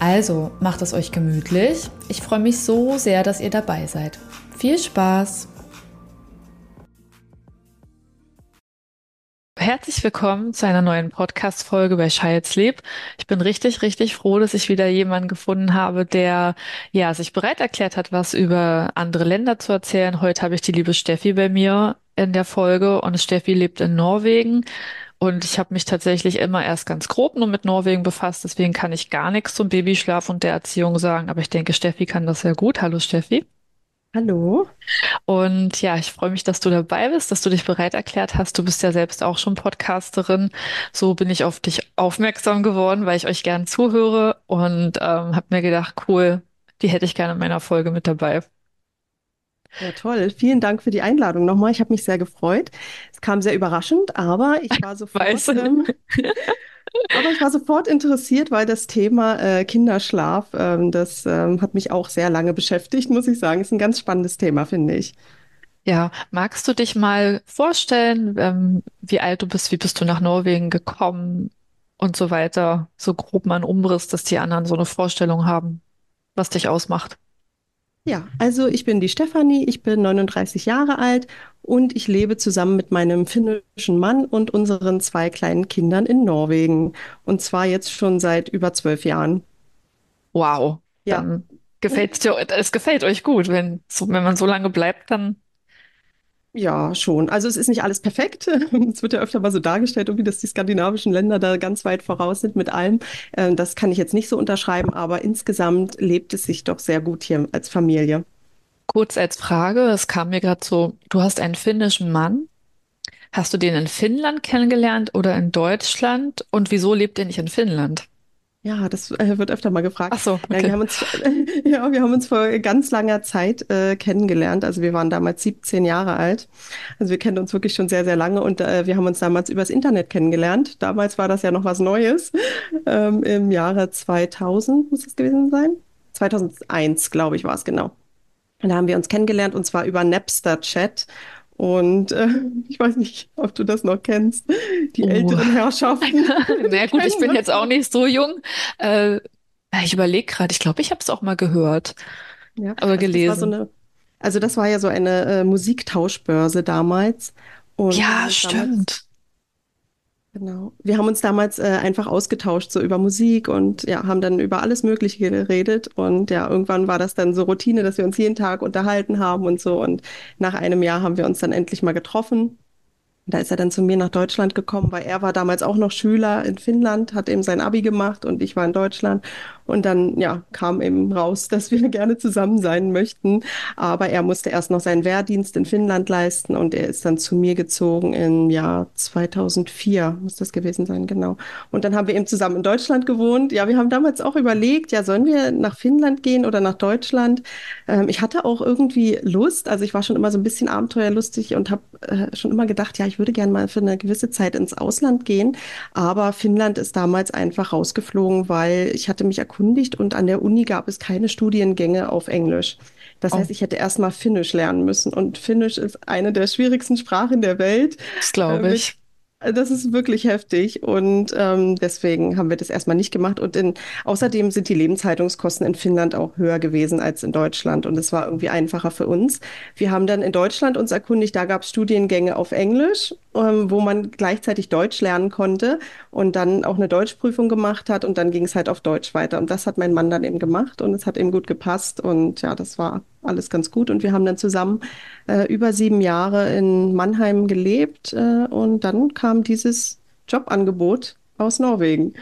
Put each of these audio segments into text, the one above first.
Also macht es euch gemütlich. Ich freue mich so sehr, dass ihr dabei seid. Viel Spaß! Herzlich willkommen zu einer neuen Podcast-Folge bei Child Sleep. Ich bin richtig, richtig froh, dass ich wieder jemanden gefunden habe, der ja sich bereit erklärt hat, was über andere Länder zu erzählen. Heute habe ich die liebe Steffi bei mir in der Folge und Steffi lebt in Norwegen und ich habe mich tatsächlich immer erst ganz grob nur mit Norwegen befasst, deswegen kann ich gar nichts zum Babyschlaf und der Erziehung sagen, aber ich denke, Steffi kann das sehr gut. Hallo Steffi. Hallo. Und ja, ich freue mich, dass du dabei bist, dass du dich bereit erklärt hast. Du bist ja selbst auch schon Podcasterin. So bin ich auf dich aufmerksam geworden, weil ich euch gern zuhöre und ähm, habe mir gedacht, cool, die hätte ich gerne in meiner Folge mit dabei. Ja, toll. Vielen Dank für die Einladung nochmal. Ich habe mich sehr gefreut. Es kam sehr überraschend, aber ich war sofort, ähm, aber ich war sofort interessiert, weil das Thema äh, Kinderschlaf, ähm, das ähm, hat mich auch sehr lange beschäftigt, muss ich sagen. Ist ein ganz spannendes Thema, finde ich. Ja, magst du dich mal vorstellen, ähm, wie alt du bist, wie bist du nach Norwegen gekommen und so weiter? So grob mal ein Umriss, dass die anderen so eine Vorstellung haben, was dich ausmacht. Ja, also ich bin die Stefanie, ich bin 39 Jahre alt und ich lebe zusammen mit meinem finnischen Mann und unseren zwei kleinen Kindern in Norwegen. Und zwar jetzt schon seit über zwölf Jahren. Wow, Ja. dann gefällt's dir, es gefällt euch gut. Wenn, so, wenn man so lange bleibt, dann Ja, schon. Also es ist nicht alles perfekt. Es wird ja öfter mal so dargestellt, irgendwie, dass die skandinavischen Länder da ganz weit voraus sind mit allem. Ähm, Das kann ich jetzt nicht so unterschreiben, aber insgesamt lebt es sich doch sehr gut hier als Familie. kurz als Frage, es kam mir gerade so, du hast einen finnischen Mann. Hast du den in Finnland kennengelernt oder in Deutschland? Und wieso lebt er nicht in Finnland? Ja, das äh, wird öfter mal Ach gefragt. so, Nein, wir okay. haben uns, ja, wir haben uns vor ganz langer Zeit äh, kennengelernt. Also wir waren damals 17 Jahre alt. Also wir kennen uns wirklich schon sehr, sehr lange und äh, wir haben uns damals übers Internet kennengelernt. Damals war das ja noch was Neues. Ähm, im Jahre 2000 muss es gewesen sein. 2001, glaube ich, war es genau. Und da haben wir uns kennengelernt und zwar über Napster-Chat. Und äh, ich weiß nicht, ob du das noch kennst. Die Oh. älteren Herrschaften Na gut, ich bin das jetzt auch nicht so jung. Äh, ich überlege gerade, ich glaube, ich habe es auch mal gehört, Ja, aber also das war so gelesen. eine, also das war ja so eine äh, Musiktauschbörse damals. Und Ja, stimmt. Genau, wir haben uns damals äh, einfach ausgetauscht, so über Musik und ja, haben dann über alles Mögliche geredet. Und ja, irgendwann war das dann so Routine, dass wir uns jeden Tag unterhalten haben und so. Und nach einem Jahr haben wir uns dann endlich mal getroffen. Da ist er dann zu mir nach Deutschland gekommen, weil er war damals auch noch Schüler in Finnland, hat eben sein Abi gemacht und ich war in Deutschland. Und dann, ja, kam eben raus, dass wir gerne zusammen sein möchten. Aber er musste erst noch seinen Wehrdienst in Finnland leisten und er ist dann zu mir gezogen im Jahr 2004, muss das gewesen sein, genau. Und dann haben wir eben zusammen in Deutschland gewohnt. Ja, wir haben damals auch überlegt, ja, sollen wir nach Finnland gehen oder nach Deutschland? Ähm, ich hatte auch irgendwie Lust, also ich war schon immer so ein bisschen abenteuerlustig und habe äh, schon immer gedacht, ja, ich würde gerne mal für eine gewisse Zeit ins Ausland gehen. Aber Finnland ist damals einfach rausgeflogen, weil ich hatte mich erkundigt und an der Uni gab es keine Studiengänge auf Englisch. Das Oh, heißt, ich hätte erst mal Finnisch lernen müssen. Und Finnisch ist eine der schwierigsten Sprachen der Welt. das Äh, glaube mit ich. Das ist wirklich heftig und ähm, deswegen haben wir das erstmal nicht gemacht. Und in, außerdem sind die Lebenshaltungskosten in Finnland auch höher gewesen als in Deutschland und es war irgendwie einfacher für uns. Wir haben dann in Deutschland uns erkundigt, da gab es Studiengänge auf Englisch, ähm, wo man gleichzeitig Deutsch lernen konnte und dann auch eine Deutschprüfung gemacht hat und dann ging es halt auf Deutsch weiter. Und das hat mein Mann dann eben gemacht und es hat ihm gut gepasst und ja, das war alles ganz gut. Und wir haben dann zusammen äh, über sieben Jahre in Mannheim gelebt äh, und dann kam dieses Jobangebot aus Norwegen.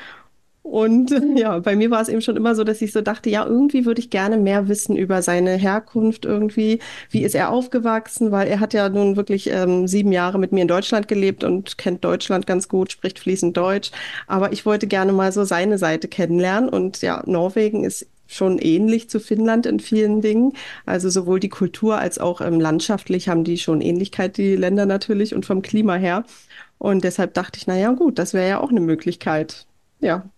Und ja, bei mir war es eben schon immer so, dass ich so dachte, ja, irgendwie würde ich gerne mehr wissen über seine Herkunft irgendwie. Wie ist er aufgewachsen? Weil er hat ja nun wirklich ähm, sieben Jahre mit mir in Deutschland gelebt und kennt Deutschland ganz gut, spricht fließend Deutsch. Aber ich wollte gerne mal so seine Seite kennenlernen. Und ja, Norwegen ist schon ähnlich zu Finnland in vielen Dingen. Also sowohl die Kultur als auch ähm, landschaftlich haben die schon Ähnlichkeit, die Länder natürlich und vom Klima her. Und deshalb dachte ich, na ja, gut, das wäre ja auch eine Möglichkeit. Ja,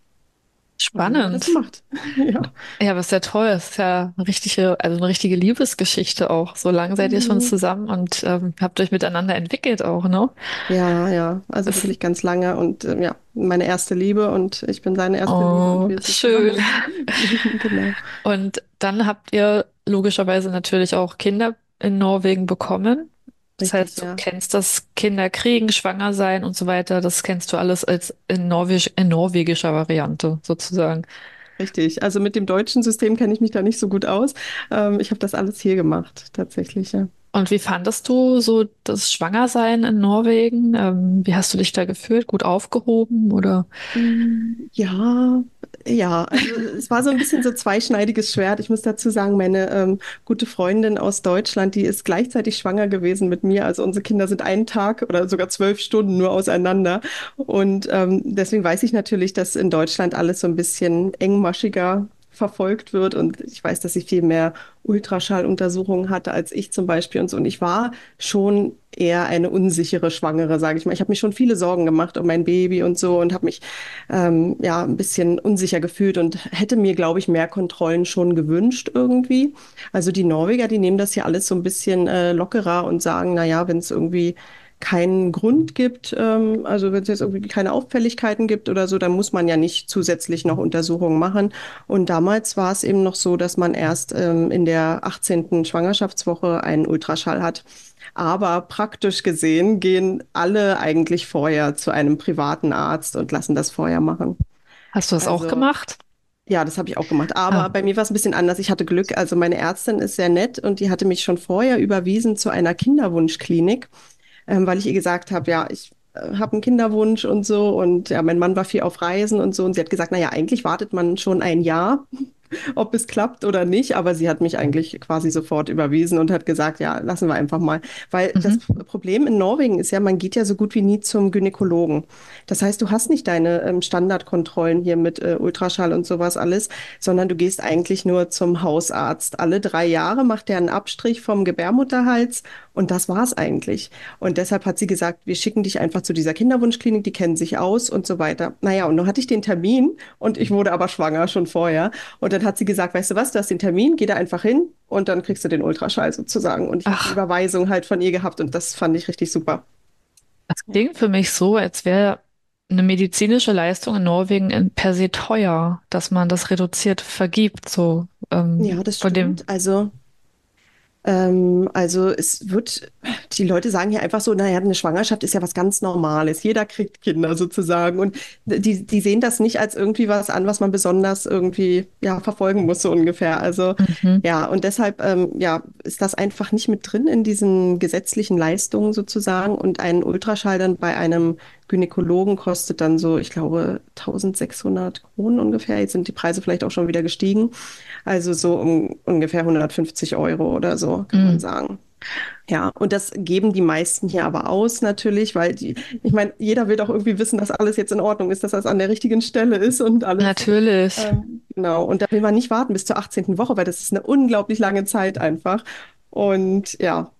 Spannend. das macht. Ja. Ja, aber ist ja toll. Es ist ja eine richtige, also eine richtige Liebesgeschichte auch. So lange seid ihr schon Mhm. zusammen und ähm, habt euch miteinander entwickelt auch, ne? Ja, ja, also Das, wirklich ganz lange und ähm, ja, meine erste Liebe und ich bin seine erste Liebe oh, sind schön. Genau. Und dann habt ihr logischerweise natürlich auch Kinder in Norwegen bekommen. Das Richtig, heißt, du ja. kennst das Kinder kriegen, schwanger sein und so weiter. Das kennst du alles als in Norwegisch, in norwegischer Variante sozusagen. Richtig. Also mit dem deutschen System kenne ich mich da nicht so gut aus. Ähm, ich habe das alles hier gemacht, tatsächlich, ja. Und wie fandest du so das Schwangersein in Norwegen? Ähm, wie hast du dich da gefühlt? Gut aufgehoben oder? Mm, Ja, ja, also es war so ein bisschen so zweischneidiges Schwert. Ich muss dazu sagen, meine ähm, gute Freundin aus Deutschland, die ist gleichzeitig schwanger gewesen mit mir. Also unsere Kinder sind einen Tag oder sogar zwölf Stunden nur auseinander. Und ähm, deswegen weiß ich natürlich, dass in Deutschland alles so ein bisschen engmaschiger verfolgt wird. Und ich weiß, dass sie viel mehr Ultraschalluntersuchungen hatte als ich zum Beispiel und so. Und ich war schon eher eine unsichere Schwangere, sage ich mal. Ich habe mich schon viele Sorgen gemacht um mein Baby und so und habe mich ähm, ja ein bisschen unsicher gefühlt und hätte mir, glaube ich, mehr Kontrollen schon gewünscht irgendwie. Also die Norweger, die nehmen das ja alles so ein bisschen äh, lockerer und sagen, na ja, wenn es irgendwie keinen Grund gibt, ähm, also wenn es jetzt irgendwie keine Auffälligkeiten gibt oder so, dann muss man ja nicht zusätzlich noch Untersuchungen machen. Und damals war es eben noch so, dass man erst ähm, in der 18. Schwangerschaftswoche einen Ultraschall hat. Aber praktisch gesehen gehen alle eigentlich vorher zu einem privaten Arzt und lassen das vorher machen. Hast du das auch Also gemacht? ja, das habe ich auch gemacht. Aber Ah, bei mir war es ein bisschen anders. Ich hatte Glück. Also meine Ärztin ist sehr nett und die hatte mich schon vorher überwiesen zu einer Kinderwunschklinik ähm, weil ich ihr gesagt habe, ja, ich äh, habe einen Kinderwunsch und so. Und ja, mein Mann war viel auf Reisen und so. Und sie hat gesagt, naja, eigentlich wartet man schon ein Jahr, ob es klappt oder nicht, aber sie hat mich eigentlich quasi sofort überwiesen und hat gesagt, ja, lassen wir einfach mal. Weil das mhm. Problem in Norwegen ist ja, man geht ja so gut wie nie zum Gynäkologen. Das heißt, du hast nicht deine ähm, Standardkontrollen hier mit äh, Ultraschall und sowas alles, sondern du gehst eigentlich nur zum Hausarzt. Alle drei Jahre macht der einen Abstrich vom Gebärmutterhals und das war's eigentlich. Und deshalb hat sie gesagt, wir schicken dich einfach zu dieser Kinderwunschklinik, die kennen sich aus und so weiter. Naja, und nun hatte ich den Termin und ich wurde aber schwanger schon vorher. Und dann hat sie gesagt, weißt du was, du hast den Termin, geh da einfach hin und dann kriegst du den Ultraschall sozusagen. Und ich habe die Überweisung halt von ihr gehabt und das fand ich richtig super. das klingt für mich so, als wäre eine medizinische Leistung in Norwegen in- per se teuer, dass man das reduziert vergibt, so ähm, Ja, das von dem. stimmt. Also Ähm, also es wird, die Leute sagen ja einfach so, naja, eine Schwangerschaft ist ja was ganz Normales. Jeder kriegt Kinder sozusagen. Und die, die sehen das nicht als irgendwie was an, was man besonders irgendwie, ja, verfolgen muss, so ungefähr. Also Mhm. ja, und deshalb, ähm, ja, ist das einfach nicht mit drin in diesen gesetzlichen Leistungen sozusagen. Und ein Ultraschall dann bei einem Gynäkologen kostet dann so, ich glaube, 1600 Kronen ungefähr. Jetzt sind die Preise vielleicht auch schon wieder gestiegen. Also so um ungefähr 150 Euro oder so, kann man Mhm. sagen. Ja, und das geben die meisten hier aber aus natürlich, weil die, ich meine, jeder will doch irgendwie wissen, dass alles jetzt in Ordnung ist, dass das an der richtigen Stelle ist und alles. Natürlich. Ähm, genau, und da will man nicht warten bis zur 18. Woche, weil das ist eine unglaublich lange Zeit einfach. Und ja,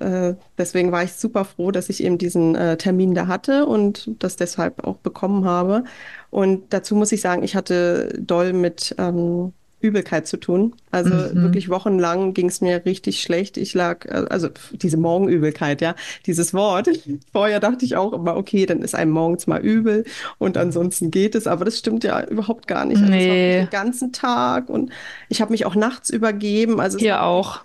äh, deswegen war ich super froh, dass ich eben diesen äh, Termin da hatte und das deshalb auch bekommen habe. Und dazu muss ich sagen, ich hatte doll mit ähm, Übelkeit zu tun. Also Mhm. wirklich wochenlang ging es mir richtig schlecht. Ich lag, äh, also diese Morgenübelkeit, ja, dieses Wort. Vorher dachte ich auch immer, okay, dann ist einem morgens mal übel und ansonsten geht es. Aber das stimmt ja überhaupt gar nicht. Also Nee, den ganzen Tag und ich habe mich auch nachts übergeben. Also hier auch.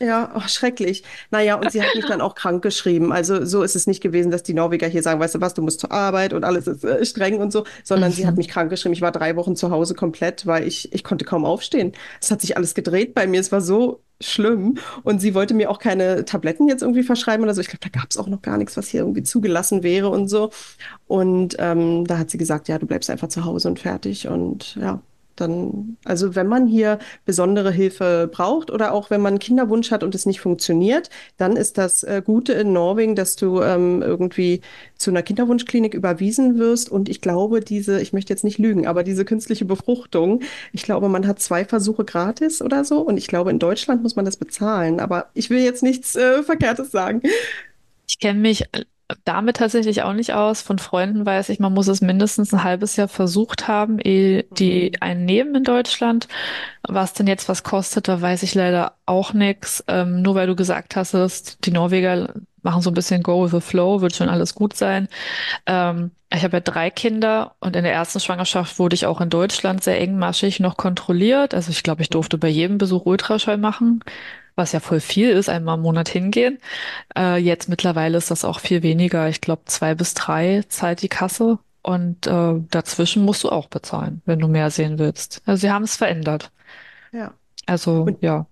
Ja, oh, schrecklich. Naja, und sie hat mich dann auch krank geschrieben. Also so ist es nicht gewesen, dass die Norweger hier sagen, weißt du was, du musst zur Arbeit und alles ist äh, streng und so, sondern sie hat Mhm. mich krank geschrieben. Ich war drei Wochen zu Hause komplett, weil ich, ich konnte kaum aufstehen. Es hat sich alles gedreht bei mir. Es war so schlimm. Und sie wollte mir auch keine Tabletten jetzt irgendwie verschreiben oder so. Ich glaube, da gab es auch noch gar nichts, was hier irgendwie zugelassen wäre und so. Und ähm, da hat sie gesagt, ja, du bleibst einfach zu Hause und fertig. Und ja. Dann, also wenn man hier besondere Hilfe braucht oder auch wenn man einen Kinderwunsch hat und es nicht funktioniert, dann ist das äh, Gute in Norwegen, dass du ähm, irgendwie zu einer Kinderwunschklinik überwiesen wirst. Und ich glaube, diese, ich möchte jetzt nicht lügen, aber diese künstliche Befruchtung, ich glaube, man hat zwei Versuche gratis oder so. Und ich glaube, in Deutschland muss man das bezahlen. Aber ich will jetzt nichts äh, Verkehrtes sagen. Ich kenne mich damit tatsächlich auch nicht aus. Von Freunden weiß ich, man muss es mindestens ein halbes Jahr versucht haben, ehe die Mhm. einen nehmen in Deutschland. Was denn jetzt was kostet, da weiß ich leider auch nichts. Ähm, nur weil du gesagt hast, die Norweger machen so ein bisschen Go with the Flow, wird schon alles gut sein. Ähm, ich habe ja drei Kinder und in der ersten Schwangerschaft wurde ich auch in Deutschland sehr engmaschig noch kontrolliert. Also ich glaube, ich durfte bei jedem Besuch Ultraschall machen, was ja voll viel ist, einmal im Monat hingehen. Äh, jetzt mittlerweile ist das auch viel weniger. Ich glaube, zwei bis drei zahlt die Kasse. Und äh, dazwischen musst du auch bezahlen, wenn du mehr sehen willst. Also sie haben es verändert. Ja. Also Und ja.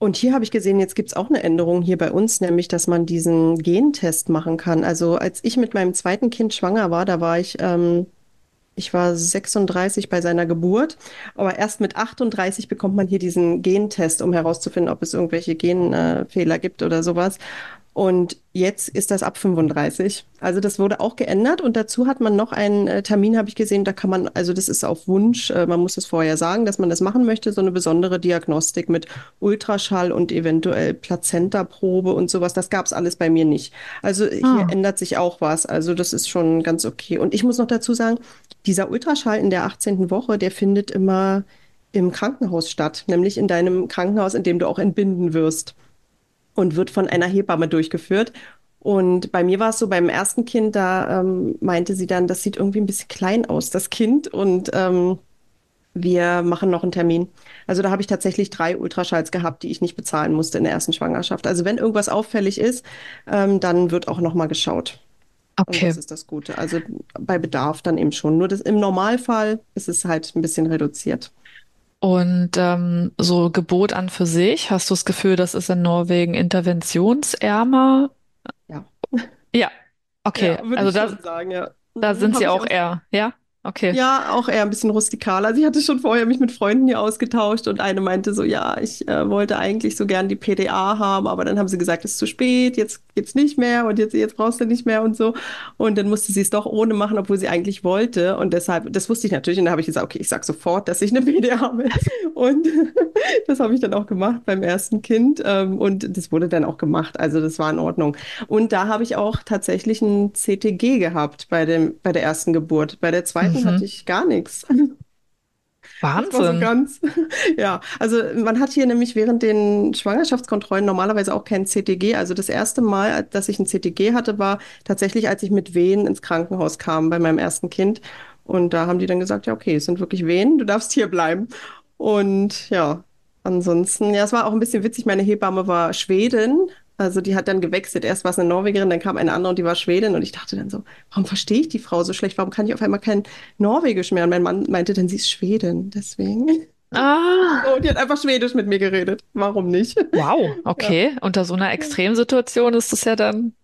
Und hier habe ich gesehen, jetzt gibt es auch eine Änderung hier bei uns, nämlich, dass man diesen Gentest machen kann. Also als ich mit meinem zweiten Kind schwanger war, da war ich, ähm, ich war 36 bei seiner Geburt, aber erst mit 38 bekommt man hier diesen Gentest, um herauszufinden, ob es irgendwelche Genfehler gibt oder sowas. Und jetzt ist das ab 35. Also das wurde auch geändert und dazu hat man noch einen äh, Termin, habe ich gesehen, da kann man, also das ist auf Wunsch, äh, man muss es vorher sagen, dass man das machen möchte, so eine besondere Diagnostik mit Ultraschall und eventuell Plazentaprobe und sowas. Das gab es alles bei mir nicht. Also hier Ah, ändert sich auch was. Also das ist schon ganz okay. Und ich muss noch dazu sagen, dieser Ultraschall in der 18. Woche, der findet immer im Krankenhaus statt, nämlich in deinem Krankenhaus, in dem du auch entbinden wirst und wird von einer Hebamme durchgeführt. Und bei mir war es so, beim ersten Kind, da ähm, meinte sie dann, das sieht irgendwie ein bisschen klein aus, das Kind. Und ähm, wir machen noch einen Termin. Also da habe ich tatsächlich drei Ultraschalls gehabt, die ich nicht bezahlen musste in der ersten Schwangerschaft. Also wenn irgendwas auffällig ist, ähm, dann wird auch noch mal geschaut. Und okay. das ist das Gute. Also bei Bedarf dann eben schon. Nur das, im Normalfall ist es halt ein bisschen reduziert. Und ähm, so Gebot an für sich, hast du das Gefühl, das ist in Norwegen interventionsärmer? Ja, Ja, okay. ja, würde Also ich da, sagen, ja. da Mhm, sind sie auch eher, ja? Okay. Ja, auch eher ein bisschen rustikaler. Sie hatte schon vorher mich mit Freunden hier ausgetauscht und eine meinte so, ja, ich äh, wollte eigentlich so gern die PDA haben, aber dann haben sie gesagt, es ist zu spät, jetzt geht's nicht mehr und jetzt, jetzt brauchst du nicht mehr und so. Und dann musste sie es doch ohne machen, obwohl sie eigentlich wollte. Und deshalb, das wusste ich natürlich und da habe ich gesagt, okay, ich sag sofort, dass ich eine PDA will. Und das habe ich dann auch gemacht beim ersten Kind ähm, und das wurde dann auch gemacht. Also das war in Ordnung. Und da habe ich auch tatsächlich ein CTG gehabt bei dem, bei der ersten Geburt. Bei der zweiten Mhm. hatte ich gar nichts. War so Wahnsinn. ganz, ja. Also man hat hier nämlich während den Schwangerschaftskontrollen normalerweise auch kein CTG. Also das erste Mal, dass ich ein CTG hatte, war tatsächlich, als ich mit Wehen ins Krankenhaus kam bei meinem ersten Kind. Und da haben die dann gesagt, ja, okay, es sind wirklich Wehen, du darfst hier bleiben. Und ja, ansonsten, ja, es war auch ein bisschen witzig. Meine Hebamme war Schwedin. Also die hat dann gewechselt. Erst war es eine Norwegerin, dann kam eine andere und die war Schwedin. Und ich dachte dann so, warum verstehe ich die Frau so schlecht? Warum kann ich auf einmal kein Norwegisch mehr? Und mein Mann meinte dann, sie ist Schwedin. Deswegen. Ah, So, die hat einfach Schwedisch mit mir geredet. Warum nicht? wow, Ja, okay. Unter so einer Extremsituation ist das ja dann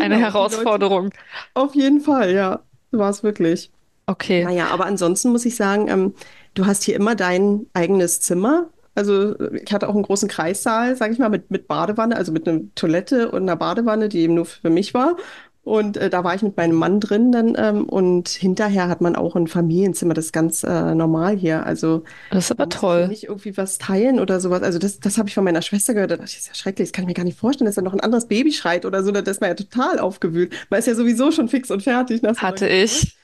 eine genau. Leute, Herausforderung. auf jeden Fall, ja. War es wirklich. Okay. Naja, aber ansonsten muss ich sagen, ähm, du hast hier immer dein eigenes Zimmer. Also ich hatte auch einen großen Kreissaal, sage ich mal, mit, mit Badewanne, also mit einer Toilette und einer Badewanne, die eben nur für mich war. Und äh, da war ich mit meinem Mann drin dann. Ähm, und hinterher hat man auch ein Familienzimmer, das ist ganz äh, normal hier. Also Das ist aber toll. nicht irgendwie was teilen oder sowas. Also das, das habe ich von meiner Schwester gehört. Da dachte ich, das ist ja schrecklich, das kann ich mir gar nicht vorstellen, dass da noch ein anderes Baby schreit oder so. Da ist man ja total aufgewühlt. Man ist ja sowieso schon fix und fertig Hatte ich.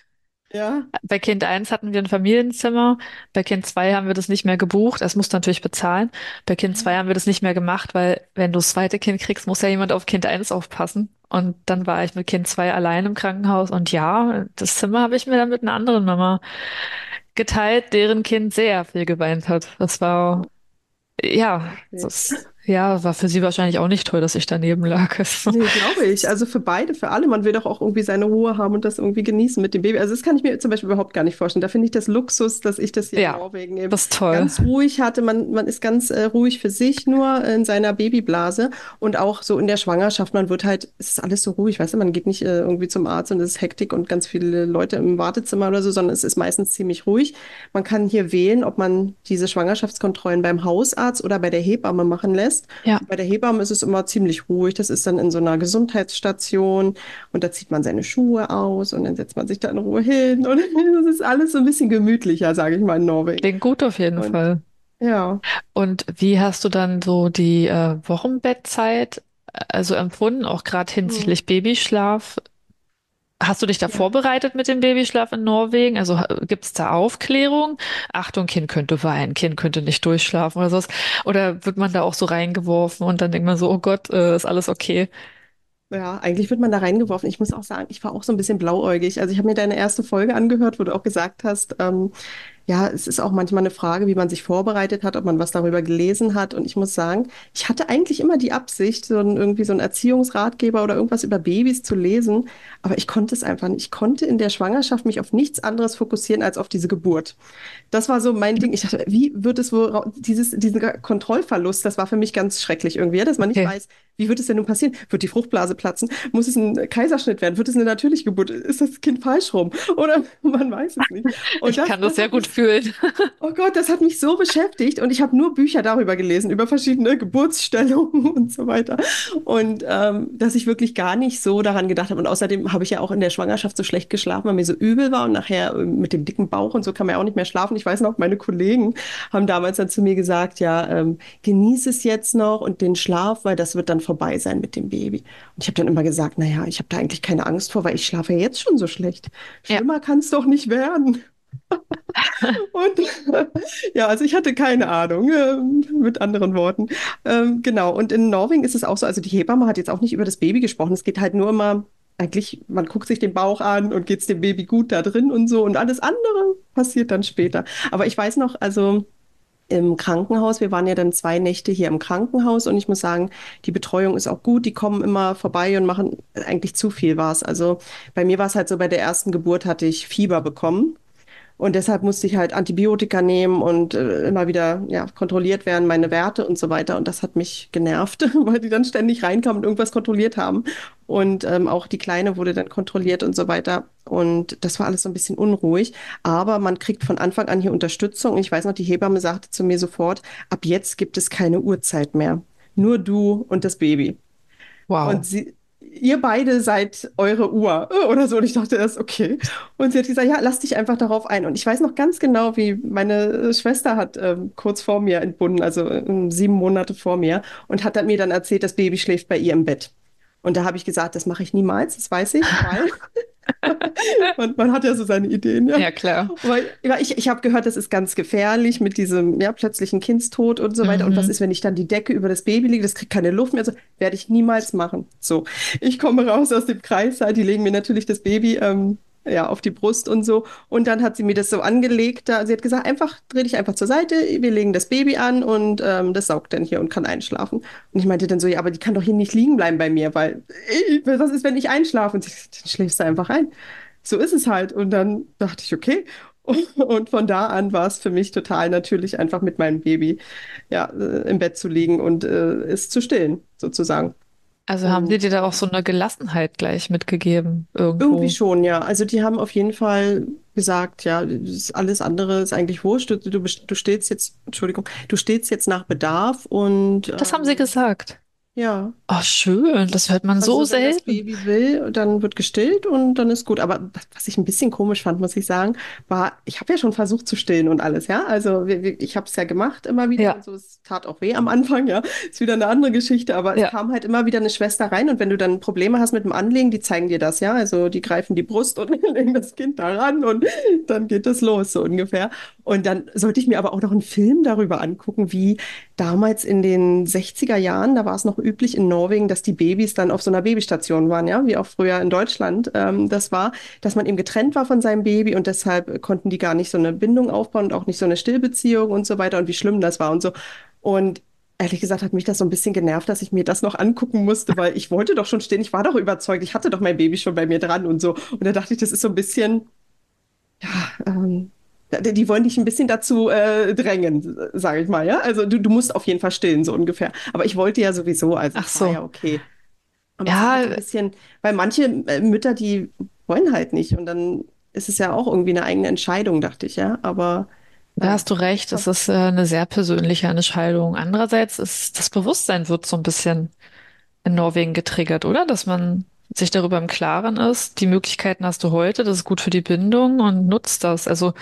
Ja. Bei Kind eins hatten wir ein Familienzimmer. Bei Kind 2 haben wir das nicht mehr gebucht. Das musst du natürlich bezahlen. Bei Kind 2 haben wir das nicht mehr gemacht, weil wenn du das zweite Kind kriegst, muss ja jemand auf Kind eins aufpassen. Und dann war ich mit Kind 2 allein im Krankenhaus. Und ja, das Zimmer habe ich mir dann mit einer anderen Mama geteilt, deren Kind sehr viel geweint hat. Das war, ja, das, Ja, war für sie wahrscheinlich auch nicht toll, dass ich daneben lag. Nee, glaube ich. Also für beide, für alle. Man will doch auch irgendwie seine Ruhe haben und das irgendwie genießen mit dem Baby. Also das kann ich mir zum Beispiel überhaupt gar nicht vorstellen. Da finde ich das Luxus, dass ich das hier Ja, in Norwegen eben das toll. ganz ruhig hatte. Man, man ist ganz äh, ruhig für sich nur in seiner Babyblase und auch so in der Schwangerschaft. Man wird halt, es ist alles so ruhig, weißt du, man geht nicht äh, irgendwie zum Arzt und es ist Hektik und ganz viele Leute im Wartezimmer oder so, sondern es ist meistens ziemlich ruhig. Man kann hier wählen, ob man diese Schwangerschaftskontrollen beim Hausarzt oder bei der Hebamme machen lässt. Ja. Bei der Hebamme ist es immer ziemlich ruhig. Das ist dann in so einer Gesundheitsstation und da zieht man seine Schuhe aus und dann setzt man sich da in Ruhe hin und das ist alles so ein bisschen gemütlicher, sage ich mal, in Norwegen. Klingt gut auf jeden Und Fall. ja. Und wie hast du dann so die äh, Wochenbettzeit äh, also empfunden, auch gerade hinsichtlich Babyschlaf? Hast du dich da Ja. vorbereitet mit dem Babyschlaf in Norwegen? Also gibt es da Aufklärung? Achtung, Kind könnte weinen, Kind könnte nicht durchschlafen oder sowas. Oder wird man da auch so reingeworfen und dann denkt man so, oh Gott, äh, ist alles okay? Ja, eigentlich wird man da reingeworfen. Ich muss auch sagen, ich war auch so ein bisschen blauäugig. Also ich habe mir deine erste Folge angehört, wo du auch gesagt hast, ähm, ja, es ist auch manchmal eine Frage, wie man sich vorbereitet hat, ob man was darüber gelesen hat. Und ich muss sagen, ich hatte eigentlich immer die Absicht, so ein, irgendwie so einen Erziehungsratgeber oder irgendwas über Babys zu lesen, aber ich konnte es einfach nicht. Ich konnte in der Schwangerschaft mich auf nichts anderes fokussieren als auf diese Geburt. Das war so mein Ding. Ich dachte, wie wird es wohl, dieses, diesen Kontrollverlust, das war für mich ganz schrecklich irgendwie, dass man nicht Okay. weiß, wie wird es denn nun passieren? Wird die Fruchtblase platzen? Muss es ein Kaiserschnitt werden? Wird es eine natürliche Geburt? Ist das Kind falsch rum? Oder man weiß es nicht. Und Ich das, kann das sehr gut mich fühlen. Oh Gott, das hat mich so beschäftigt und ich habe nur Bücher darüber gelesen, über verschiedene Geburtsstellungen und so weiter. Und ähm, dass ich wirklich gar nicht so daran gedacht habe. Und außerdem habe ich ja auch in der Schwangerschaft so schlecht geschlafen, weil mir so übel war und nachher äh, mit dem dicken Bauch und so kann man ja auch nicht mehr schlafen. Ich weiß noch, meine Kollegen haben damals dann zu mir gesagt, ja, ähm, genieß es jetzt noch und den Schlaf, weil das wird dann vorbei sein mit dem Baby. Und ich habe dann immer gesagt, naja, ich habe da eigentlich keine Angst vor, weil ich schlafe ja jetzt schon so schlecht. Ja. Schlimmer kann es doch nicht werden. Und ja, also ich hatte keine Ahnung, ähm, mit anderen Worten. Ähm, genau, und in Norwegen ist es auch so, also die Hebamme hat jetzt auch nicht über das Baby gesprochen. Es geht halt nur immer, eigentlich, man guckt sich den Bauch an und geht es dem Baby gut da drin und so. Und alles andere passiert dann später. Aber ich weiß noch, also im Krankenhaus, wir waren ja dann zwei Nächte hier im Krankenhaus und ich muss sagen, die Betreuung ist auch gut. Die kommen immer vorbei und machen eigentlich zu viel was. Also bei mir war es halt so, bei der ersten Geburt hatte ich Fieber bekommen. Und deshalb musste ich halt Antibiotika nehmen und äh, immer wieder ja, kontrolliert werden, meine Werte und so weiter. Und das hat mich genervt, weil die dann ständig reinkamen und irgendwas kontrolliert haben. Und ähm, auch die Kleine wurde dann kontrolliert und so weiter. Und das war alles so ein bisschen unruhig. Aber man kriegt von Anfang an hier Unterstützung. Und ich weiß noch, die Hebamme sagte zu mir sofort, ab jetzt gibt es keine Uhrzeit mehr. Nur du und das Baby. Und Wow. sie, ihr beide seid eure Uhr äh, oder so. Und ich dachte erst, okay. Und sie hat gesagt, ja, lass dich einfach darauf ein. Und ich weiß noch ganz genau, wie meine Schwester hat ähm, kurz vor mir entbunden, also ähm, sieben Monate vor mir, und hat mir dann erzählt, das Baby schläft bei ihr im Bett. Und da habe ich gesagt, das mache ich niemals, das weiß ich, weil man, man hat ja so seine Ideen, ja. Ja, klar. Ja, ich, ich habe gehört, das ist ganz gefährlich mit diesem ja, plötzlichen Kindstod und so weiter. Und was Mhm. ist, wenn ich dann die Decke über das Baby lege? Das kriegt keine Luft mehr. So werde ich niemals machen. So, ich komme raus aus dem Kreis, die legen mir natürlich das Baby ähm, ja, auf die Brust und so. Und dann hat sie mir das so angelegt. Da, sie hat gesagt, einfach dreh dich einfach zur Seite, wir legen das Baby an und ähm, das saugt dann hier und kann einschlafen. Und ich meinte dann so, ja, aber die kann doch hier nicht liegen bleiben bei mir, weil äh, was ist, wenn ich einschlafe? Und sie, dann schläfst du einfach ein so ist es halt. Und dann dachte ich, okay. Und von da an war es für mich total natürlich, einfach mit meinem Baby ja, äh, im Bett zu liegen und äh, es zu stillen, sozusagen. Also haben die dir da auch so eine Gelassenheit gleich mitgegeben irgendwie irgendwo? schon, ja. Also die haben auf jeden Fall gesagt, ja, alles andere ist eigentlich wurscht. Du, du, du stillst jetzt, Entschuldigung, du stillst jetzt nach Bedarf und Das haben sie ähm, gesagt. Ja. Oh, schön. Das hört man so Also, wenn das selten. Baby will, dann wird gestillt und dann ist gut. Aber was ich ein bisschen komisch fand, muss ich sagen, war, ich habe ja schon versucht zu stillen und alles, ja. Also ich habe es ja gemacht immer wieder Ja, und so. Es tat auch weh am Anfang, ja. Ist wieder eine andere Geschichte, aber es ja. kam halt immer wieder eine Schwester rein und wenn du dann Probleme hast mit dem Anlegen, die zeigen dir das, ja. Also die greifen die Brust und legen das Kind da ran und dann geht das los, so ungefähr. Und dann sollte ich mir aber auch noch einen Film darüber angucken, wie damals in den 60er Jahren, da war es noch üblich in Norwegen, dass die Babys dann auf so einer Babystation waren, ja, wie auch früher in Deutschland ähm, das war, dass man eben getrennt war von seinem Baby und deshalb konnten die gar nicht so eine Bindung aufbauen und auch nicht so eine Stillbeziehung und so weiter und wie schlimm das war und so. Und ehrlich gesagt hat mich das so ein bisschen genervt, dass ich mir das noch angucken musste, weil ich wollte doch schon stehen. Ich war doch überzeugt, ich hatte doch mein Baby schon bei mir dran und so. Und da dachte ich, das ist so ein bisschen, ja, ähm, die wollen dich ein bisschen dazu äh, drängen, sage ich mal, ja. Also du, du musst auf jeden Fall stillen, so ungefähr. Aber ich wollte ja sowieso, also Ach so. ja okay. Aber Ja, halt ein bisschen, weil manche äh, Mütter, die wollen halt nicht. Und dann ist es ja auch irgendwie eine eigene Entscheidung, dachte ich, ja. Aber da hast du recht. Es ist äh, eine sehr persönliche Entscheidung. Andererseits ist das Bewusstsein wird so ein bisschen in Norwegen getriggert, oder? Dass man sich darüber im Klaren ist, die Möglichkeiten hast du heute, das ist gut für die Bindung und nutzt das. Also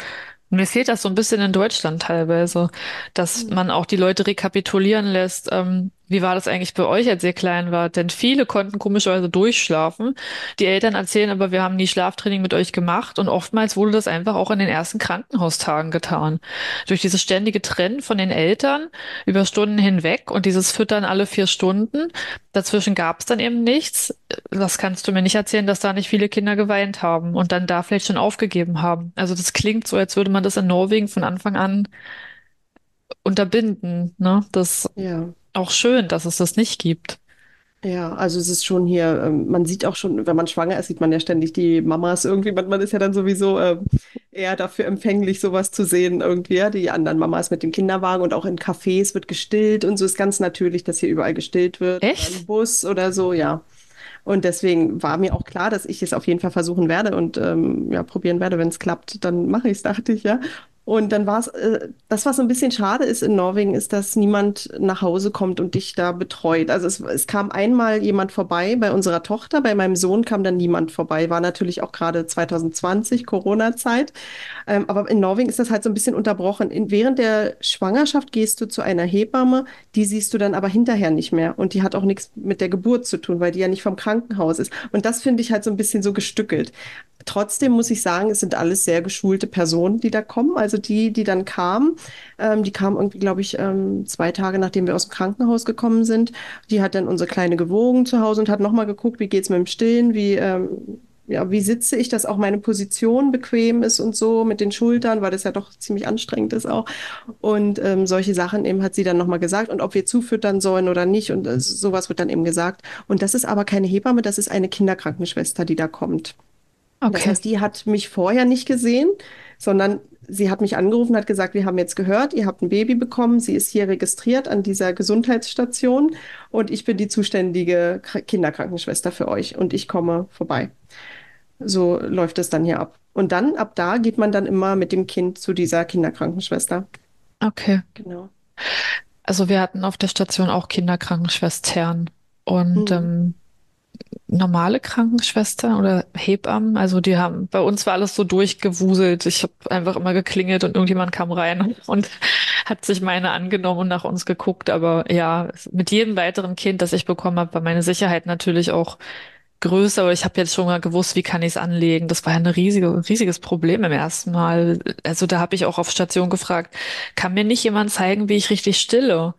mir fehlt das so ein bisschen in Deutschland teilweise, dass man auch die Leute rekapitulieren lässt. Ähm, wie war das eigentlich bei euch, als ihr klein wart? Denn viele konnten komischerweise durchschlafen. Die Eltern erzählen aber, wir haben nie Schlaftraining mit euch gemacht und oftmals wurde das einfach auch in den ersten Krankenhaustagen getan. Durch dieses ständige Trennen von den Eltern über Stunden hinweg und dieses Füttern alle vier Stunden. Dazwischen gab es dann eben nichts. Das kannst du mir nicht erzählen, dass da nicht viele Kinder geweint haben und dann da vielleicht schon aufgegeben haben. Also das klingt so, als würde man das in Norwegen von Anfang an unterbinden, ne? Das Ja. Auch schön, dass es das nicht gibt. Ja, also es ist schon hier, ähm, man sieht auch schon, wenn man schwanger ist, sieht man ja ständig die Mamas irgendwie, man, man ist ja dann sowieso ähm, eher dafür empfänglich, sowas zu sehen irgendwie, ja, die anderen Mamas mit dem Kinderwagen und auch in Cafés wird gestillt und so ist ganz natürlich, dass hier überall gestillt wird, oder im Echt? Bus oder so, ja. Und deswegen war mir auch klar, dass ich es auf jeden Fall versuchen werde und ähm, ja, probieren werde. Wenn es klappt, dann mache ich es, dachte ich, ja. Und dann war es, äh, das, was so ein bisschen schade ist in Norwegen, ist, dass niemand nach Hause kommt und dich da betreut. Also es, es kam einmal jemand vorbei bei unserer Tochter, bei meinem Sohn kam dann niemand vorbei. War natürlich auch gerade 2020, Corona-Zeit. Ähm, aber in Norwegen ist das halt so ein bisschen unterbrochen. In, während der Schwangerschaft gehst du zu einer Hebamme, die siehst du dann aber hinterher nicht mehr. Und die hat auch nichts mit der Geburt zu tun, weil die ja nicht vom Krankenhaus ist. Und das finde ich halt so ein bisschen so gestückelt. Trotzdem muss ich sagen, es sind alles sehr geschulte Personen, die da kommen. Also die, die dann kamen, ähm, die kamen irgendwie, glaube ich, ähm, zwei Tage nachdem wir aus dem Krankenhaus gekommen sind. Die hat dann unsere Kleine gewogen zu Hause und hat nochmal geguckt, wie geht's mit dem Stillen, wie, ähm, ja, wie sitze ich, dass auch meine Position bequem ist und so mit den Schultern, weil das ja doch ziemlich anstrengend ist auch. Und ähm, solche Sachen eben hat sie dann nochmal gesagt und ob wir zufüttern sollen oder nicht und äh, sowas wird dann eben gesagt. Und das ist aber keine Hebamme, das ist eine Kinderkrankenschwester, die da kommt. Das Okay. heißt, die hat mich vorher nicht gesehen, sondern sie hat mich angerufen, hat gesagt, wir haben jetzt gehört, ihr habt ein Baby bekommen, sie ist hier registriert an dieser Gesundheitsstation und ich bin die zuständige Kr- Kinderkrankenschwester für euch und ich komme vorbei. So läuft es dann hier ab. Und dann, ab da, geht man dann immer mit dem Kind zu dieser Kinderkrankenschwester. Okay. Genau. Also wir hatten auf der Station auch Kinderkrankenschwestern und Mhm. ähm, normale Krankenschwestern oder Hebammen. Also die haben, bei uns war alles so durchgewuselt. Ich habe einfach immer geklingelt und irgendjemand kam rein und hat sich meine angenommen und nach uns geguckt. Aber ja, mit jedem weiteren Kind, das ich bekommen habe, war meine Sicherheit natürlich auch größer. Aber ich habe jetzt schon mal gewusst, wie kann ich es anlegen. Das war ja ein riesige, riesiges Problem im ersten Mal. Also da habe ich auch auf Station gefragt, kann mir nicht jemand zeigen, wie ich richtig stille?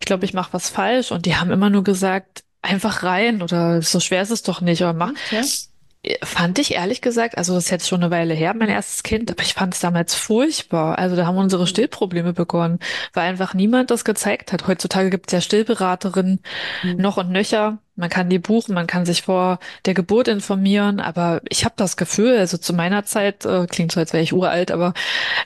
Ich glaube, ich mache was falsch. Und die haben immer nur gesagt, einfach rein oder so schwer ist es doch nicht. Oder mach. Ja? Fand ich ehrlich gesagt, also das ist jetzt schon eine Weile her, mein erstes Kind, aber ich fand es damals furchtbar. Also da haben unsere Stillprobleme begonnen, weil einfach niemand das gezeigt hat. Heutzutage gibt es ja Stillberaterinnen Mhm. noch und nöcher. Man kann die buchen, man kann sich vor der Geburt informieren, aber ich habe das Gefühl, also zu meiner Zeit, äh, klingt so, als wäre ich uralt, aber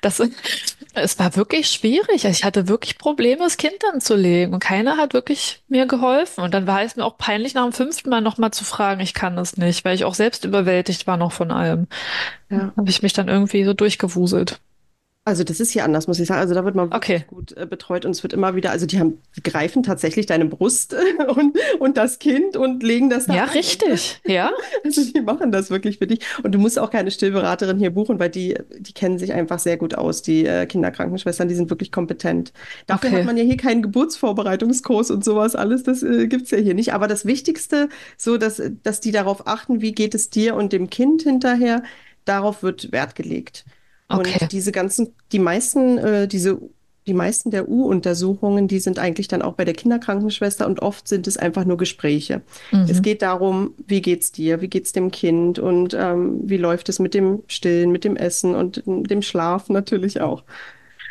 das, es war wirklich schwierig. Also ich hatte wirklich Probleme, das Kind anzulegen und keiner hat wirklich mir geholfen. Und dann war es mir auch peinlich, nach dem fünften Mal nochmal zu fragen, ich kann das nicht, weil ich auch selbst überwältigt war noch von allem. Ja. Habe ich mich dann irgendwie so durchgewuselt. Also das ist hier anders, muss ich sagen. Also da wird man Okay. wirklich gut äh, betreut und es wird immer wieder, also die haben, die greifen tatsächlich deine Brust und, und das Kind und legen das da Ja, rein. Und, richtig. Ja, also die machen das wirklich für dich. Und du musst auch keine Stillberaterin hier buchen, weil die, die kennen sich einfach sehr gut aus, die äh, Kinderkrankenschwestern, die sind wirklich kompetent. Dafür hat okay. man ja hier keinen Geburtsvorbereitungskurs und sowas alles, das äh, gibt's ja hier nicht. Aber das Wichtigste, so dass, dass die darauf achten, wie geht es dir und dem Kind hinterher, darauf wird Wert gelegt. Okay. Und diese ganzen, die meisten, äh, diese, die meisten der U-Untersuchungen, die sind eigentlich dann auch bei der Kinderkrankenschwester und oft sind es einfach nur Gespräche. Es Mhm. geht darum, wie geht's dir, wie geht's dem Kind und ähm, wie läuft es mit dem Stillen, mit dem Essen und dem Schlaf natürlich auch.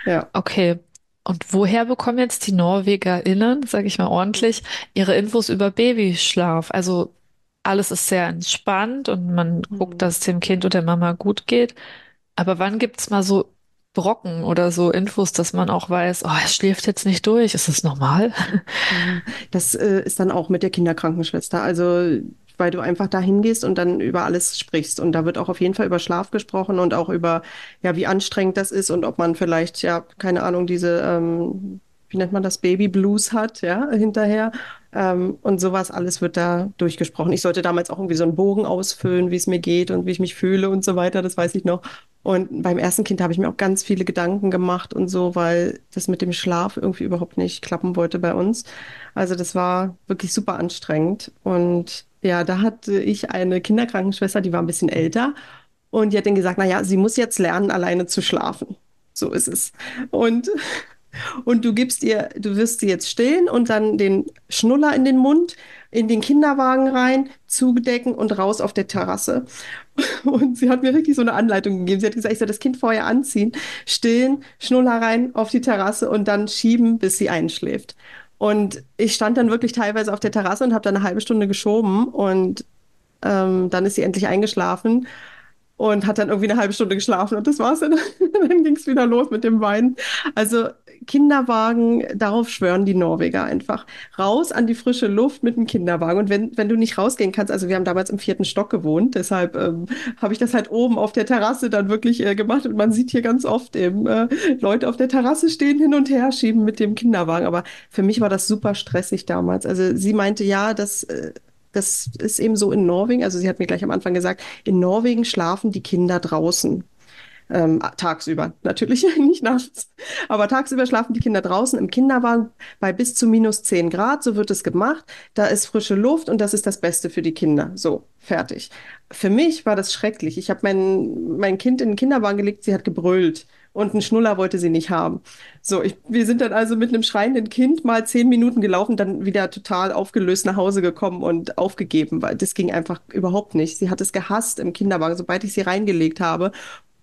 Ja. Okay. Und woher bekommen jetzt die NorwegerInnen, sage ich mal ordentlich, ihre Infos über Babyschlaf? Also alles ist sehr entspannt und man guckt, Hm. dass es dem Kind und der Mama gut geht. Aber wann gibt's mal so Brocken oder so Infos, dass man auch weiß, oh, er schläft jetzt nicht durch, ist das normal? Ja, das äh, ist dann auch mit der Kinderkrankenschwester. Also, weil du einfach da hingehst und dann über alles sprichst. Und da wird auch auf jeden Fall über Schlaf gesprochen und auch über, ja, wie anstrengend das ist und ob man vielleicht, ja, keine Ahnung, diese, ähm, wie nennt man das, Baby Blues hat, ja, hinterher. Ähm, und sowas alles wird da durchgesprochen. Ich sollte damals auch irgendwie so einen Bogen ausfüllen, wie es mir geht und wie ich mich fühle und so weiter, das weiß ich noch. Und beim ersten Kind habe ich mir auch ganz viele Gedanken gemacht und so, weil das mit dem Schlaf irgendwie überhaupt nicht klappen wollte bei uns. Also das war wirklich super anstrengend. Und ja, da hatte ich eine Kinderkrankenschwester, die war ein bisschen älter. Und die hat dann gesagt, na ja, sie muss jetzt lernen, alleine zu schlafen. So ist es. Und und du gibst ihr, du wirst sie jetzt stillen und dann den Schnuller in den Mund, in den Kinderwagen rein, zudecken und raus auf der Terrasse. Und sie hat mir richtig so eine Anleitung gegeben. Sie hat gesagt, ich soll das Kind vorher anziehen, stillen, Schnuller rein auf die Terrasse und dann schieben, bis sie einschläft. Und ich stand dann wirklich teilweise auf der Terrasse und habe dann eine halbe Stunde geschoben und ähm, dann ist sie endlich eingeschlafen und hat dann irgendwie eine halbe Stunde geschlafen und das war's dann. Dann ging es wieder los mit dem Weinen. Also Kinderwagen, darauf schwören die Norweger einfach. Raus an die frische Luft mit dem Kinderwagen. Und wenn, wenn du nicht rausgehen kannst, also wir haben damals im vierten Stock gewohnt, deshalb ähm, habe ich das halt oben auf der Terrasse dann wirklich äh, gemacht. Und man sieht hier ganz oft eben äh, Leute auf der Terrasse stehen, hin und her schieben mit dem Kinderwagen. Aber für mich war das super stressig damals. Also sie meinte, ja, das äh, das ist eben so in Norwegen. Also sie hat mir gleich am Anfang gesagt, in Norwegen schlafen die Kinder draußen. Ähm, tagsüber, natürlich nicht nachts. Aber tagsüber schlafen die Kinder draußen im Kinderwagen bei bis zu minus 10 Grad. So wird es gemacht. Da ist frische Luft und das ist das Beste für die Kinder. So, fertig. Für mich war das schrecklich. Ich habe mein, mein Kind in den Kinderwagen gelegt, sie hat gebrüllt und einen Schnuller wollte sie nicht haben. So, ich, wir sind dann also mit einem schreienden Kind mal zehn Minuten gelaufen, dann wieder total aufgelöst nach Hause gekommen und aufgegeben, weil das ging einfach überhaupt nicht. Sie hat es gehasst im Kinderwagen, sobald ich sie reingelegt habe.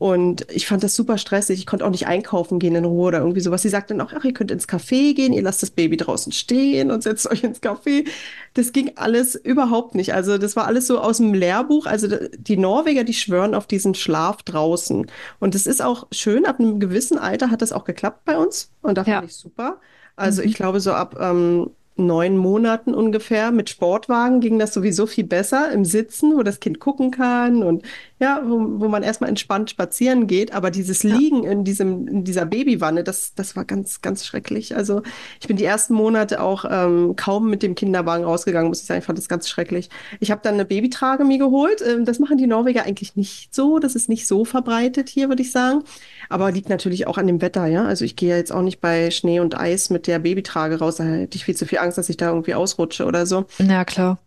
Und ich fand das super stressig. Ich konnte auch nicht einkaufen gehen in Ruhe oder irgendwie sowas. Sie sagt dann auch, ach, ihr könnt ins Café gehen, ihr lasst das Baby draußen stehen und setzt euch ins Café. Das ging alles überhaupt nicht. Also das war alles so aus dem Lehrbuch. Also die Norweger, die schwören auf diesen Schlaf draußen. Und es ist auch schön, ab einem gewissen Alter hat das auch geklappt bei uns. Und da fand Ja. ich super. Also Mhm. ich glaube, so ab ähm, neun Monaten ungefähr mit Sportwagen ging das sowieso viel besser im Sitzen, wo das Kind gucken kann und ja, wo, wo man erstmal entspannt spazieren geht. Aber dieses Ja. Liegen in diesem, in dieser Babywanne, das, das war ganz, ganz schrecklich. Also ich bin die ersten Monate auch ähm, kaum mit dem Kinderwagen rausgegangen, muss ich sagen. Ich fand das ganz schrecklich. Ich habe dann eine Babytrage mir geholt. Ähm, das machen die Norweger eigentlich nicht so. Das ist nicht so verbreitet hier, würde ich sagen. Aber liegt natürlich auch an dem Wetter, ja. Also ich gehe ja jetzt auch nicht bei Schnee und Eis mit der Babytrage raus. Da hätte ich viel zu viel Angst, dass ich da irgendwie ausrutsche oder so. Ja, klar.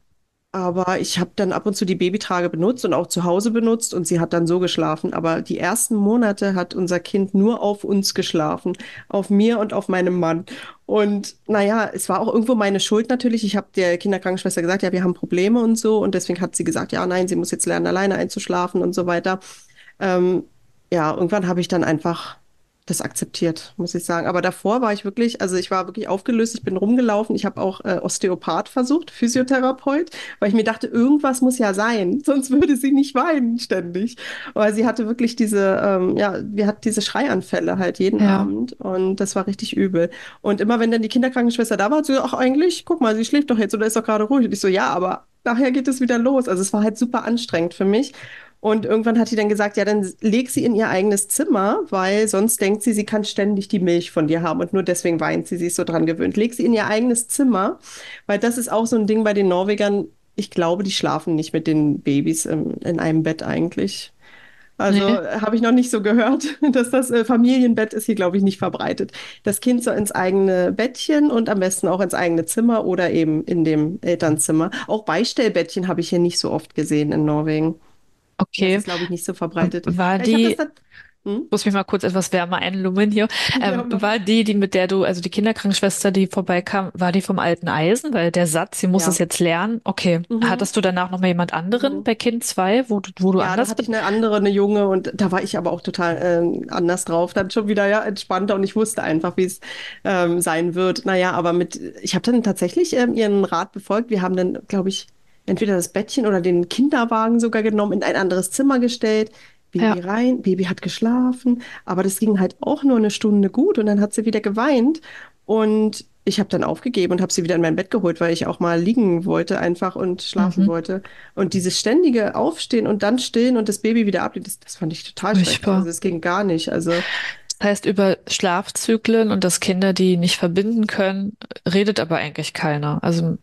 Aber ich habe dann ab und zu die Babytrage benutzt und auch zu Hause benutzt und sie hat dann so geschlafen. Aber die ersten Monate hat unser Kind nur auf uns geschlafen, auf mir und auf meinem Mann. Und naja, es war auch irgendwo meine Schuld natürlich. Ich habe der Kinderkrankenschwester gesagt, ja, wir haben Probleme und so. Und deswegen hat sie gesagt, ja, nein, sie muss jetzt lernen, alleine einzuschlafen und so weiter. Ähm, ja, irgendwann habe ich dann einfach das akzeptiert, muss ich sagen. Aber davor war ich wirklich, also ich war wirklich aufgelöst, ich bin rumgelaufen, ich habe auch äh, Osteopath versucht, Physiotherapeut, weil ich mir dachte, irgendwas muss ja sein, sonst würde sie nicht weinen ständig. Weil sie hatte wirklich diese, ähm, ja, wir hatten diese Schreianfälle halt jeden Ja. Abend und das war richtig übel. Und immer wenn dann die Kinderkrankenschwester da war, hat sie gesagt, ach eigentlich, guck mal, sie schläft doch jetzt oder ist doch gerade ruhig. Und ich so, ja, aber nachher geht es wieder los. Also es war halt super anstrengend für mich. Und irgendwann hat die dann gesagt, ja, dann leg sie in ihr eigenes Zimmer, weil sonst denkt sie, sie kann ständig die Milch von dir haben und nur deswegen weint sie, sie ist so dran gewöhnt. Leg sie in ihr eigenes Zimmer, weil das ist auch so ein Ding bei den Norwegern. Ich glaube, die schlafen nicht mit den Babys im, in einem Bett eigentlich. Also Nee. habe ich noch nicht so gehört, dass das äh, Familienbett ist hier, glaube ich, nicht verbreitet. Das Kind soll ins eigene Bettchen und am besten auch ins eigene Zimmer oder eben in dem Elternzimmer. Auch Beistellbettchen habe ich hier nicht so oft gesehen in Norwegen. Das Okay. ist, glaube ich, nicht so verbreitet. War Ja, das die, Hm? Muss mich mal kurz etwas wärmer einlummen hier. Ja, Ähm, mach. war die, die mit der du, also die Kinderkrankenschwester, die vorbeikam, war die vom alten Eisen? Weil der Satz, sie muss es Ja. jetzt lernen. Okay. Mhm. Hattest du danach noch mal jemand anderen Mhm. bei Kind 2, wo du, wo du Ja, da anders hatte ich eine andere, eine junge und da war ich aber auch total ähm, anders drauf. Dann schon wieder ja entspannter und ich wusste einfach, wie es ähm, sein wird. Naja, aber mit, ich habe dann tatsächlich ähm, ihren Rat befolgt. Wir haben dann, glaube ich, entweder das Bettchen oder den Kinderwagen sogar genommen, in ein anderes Zimmer gestellt. Ja. Baby rein, Baby hat geschlafen, aber das ging halt auch nur eine Stunde gut und dann hat sie wieder geweint und ich habe dann aufgegeben und habe sie wieder in mein Bett geholt, weil ich auch mal liegen wollte einfach und schlafen Mhm. wollte. Und dieses ständige Aufstehen und dann stillen und das Baby wieder ablehnen, das, das fand ich total schrecklich. Also es ging gar nicht. Also Das heißt, über Schlafzyklen und dass Kinder die nicht verbinden können, redet aber eigentlich keiner. Also,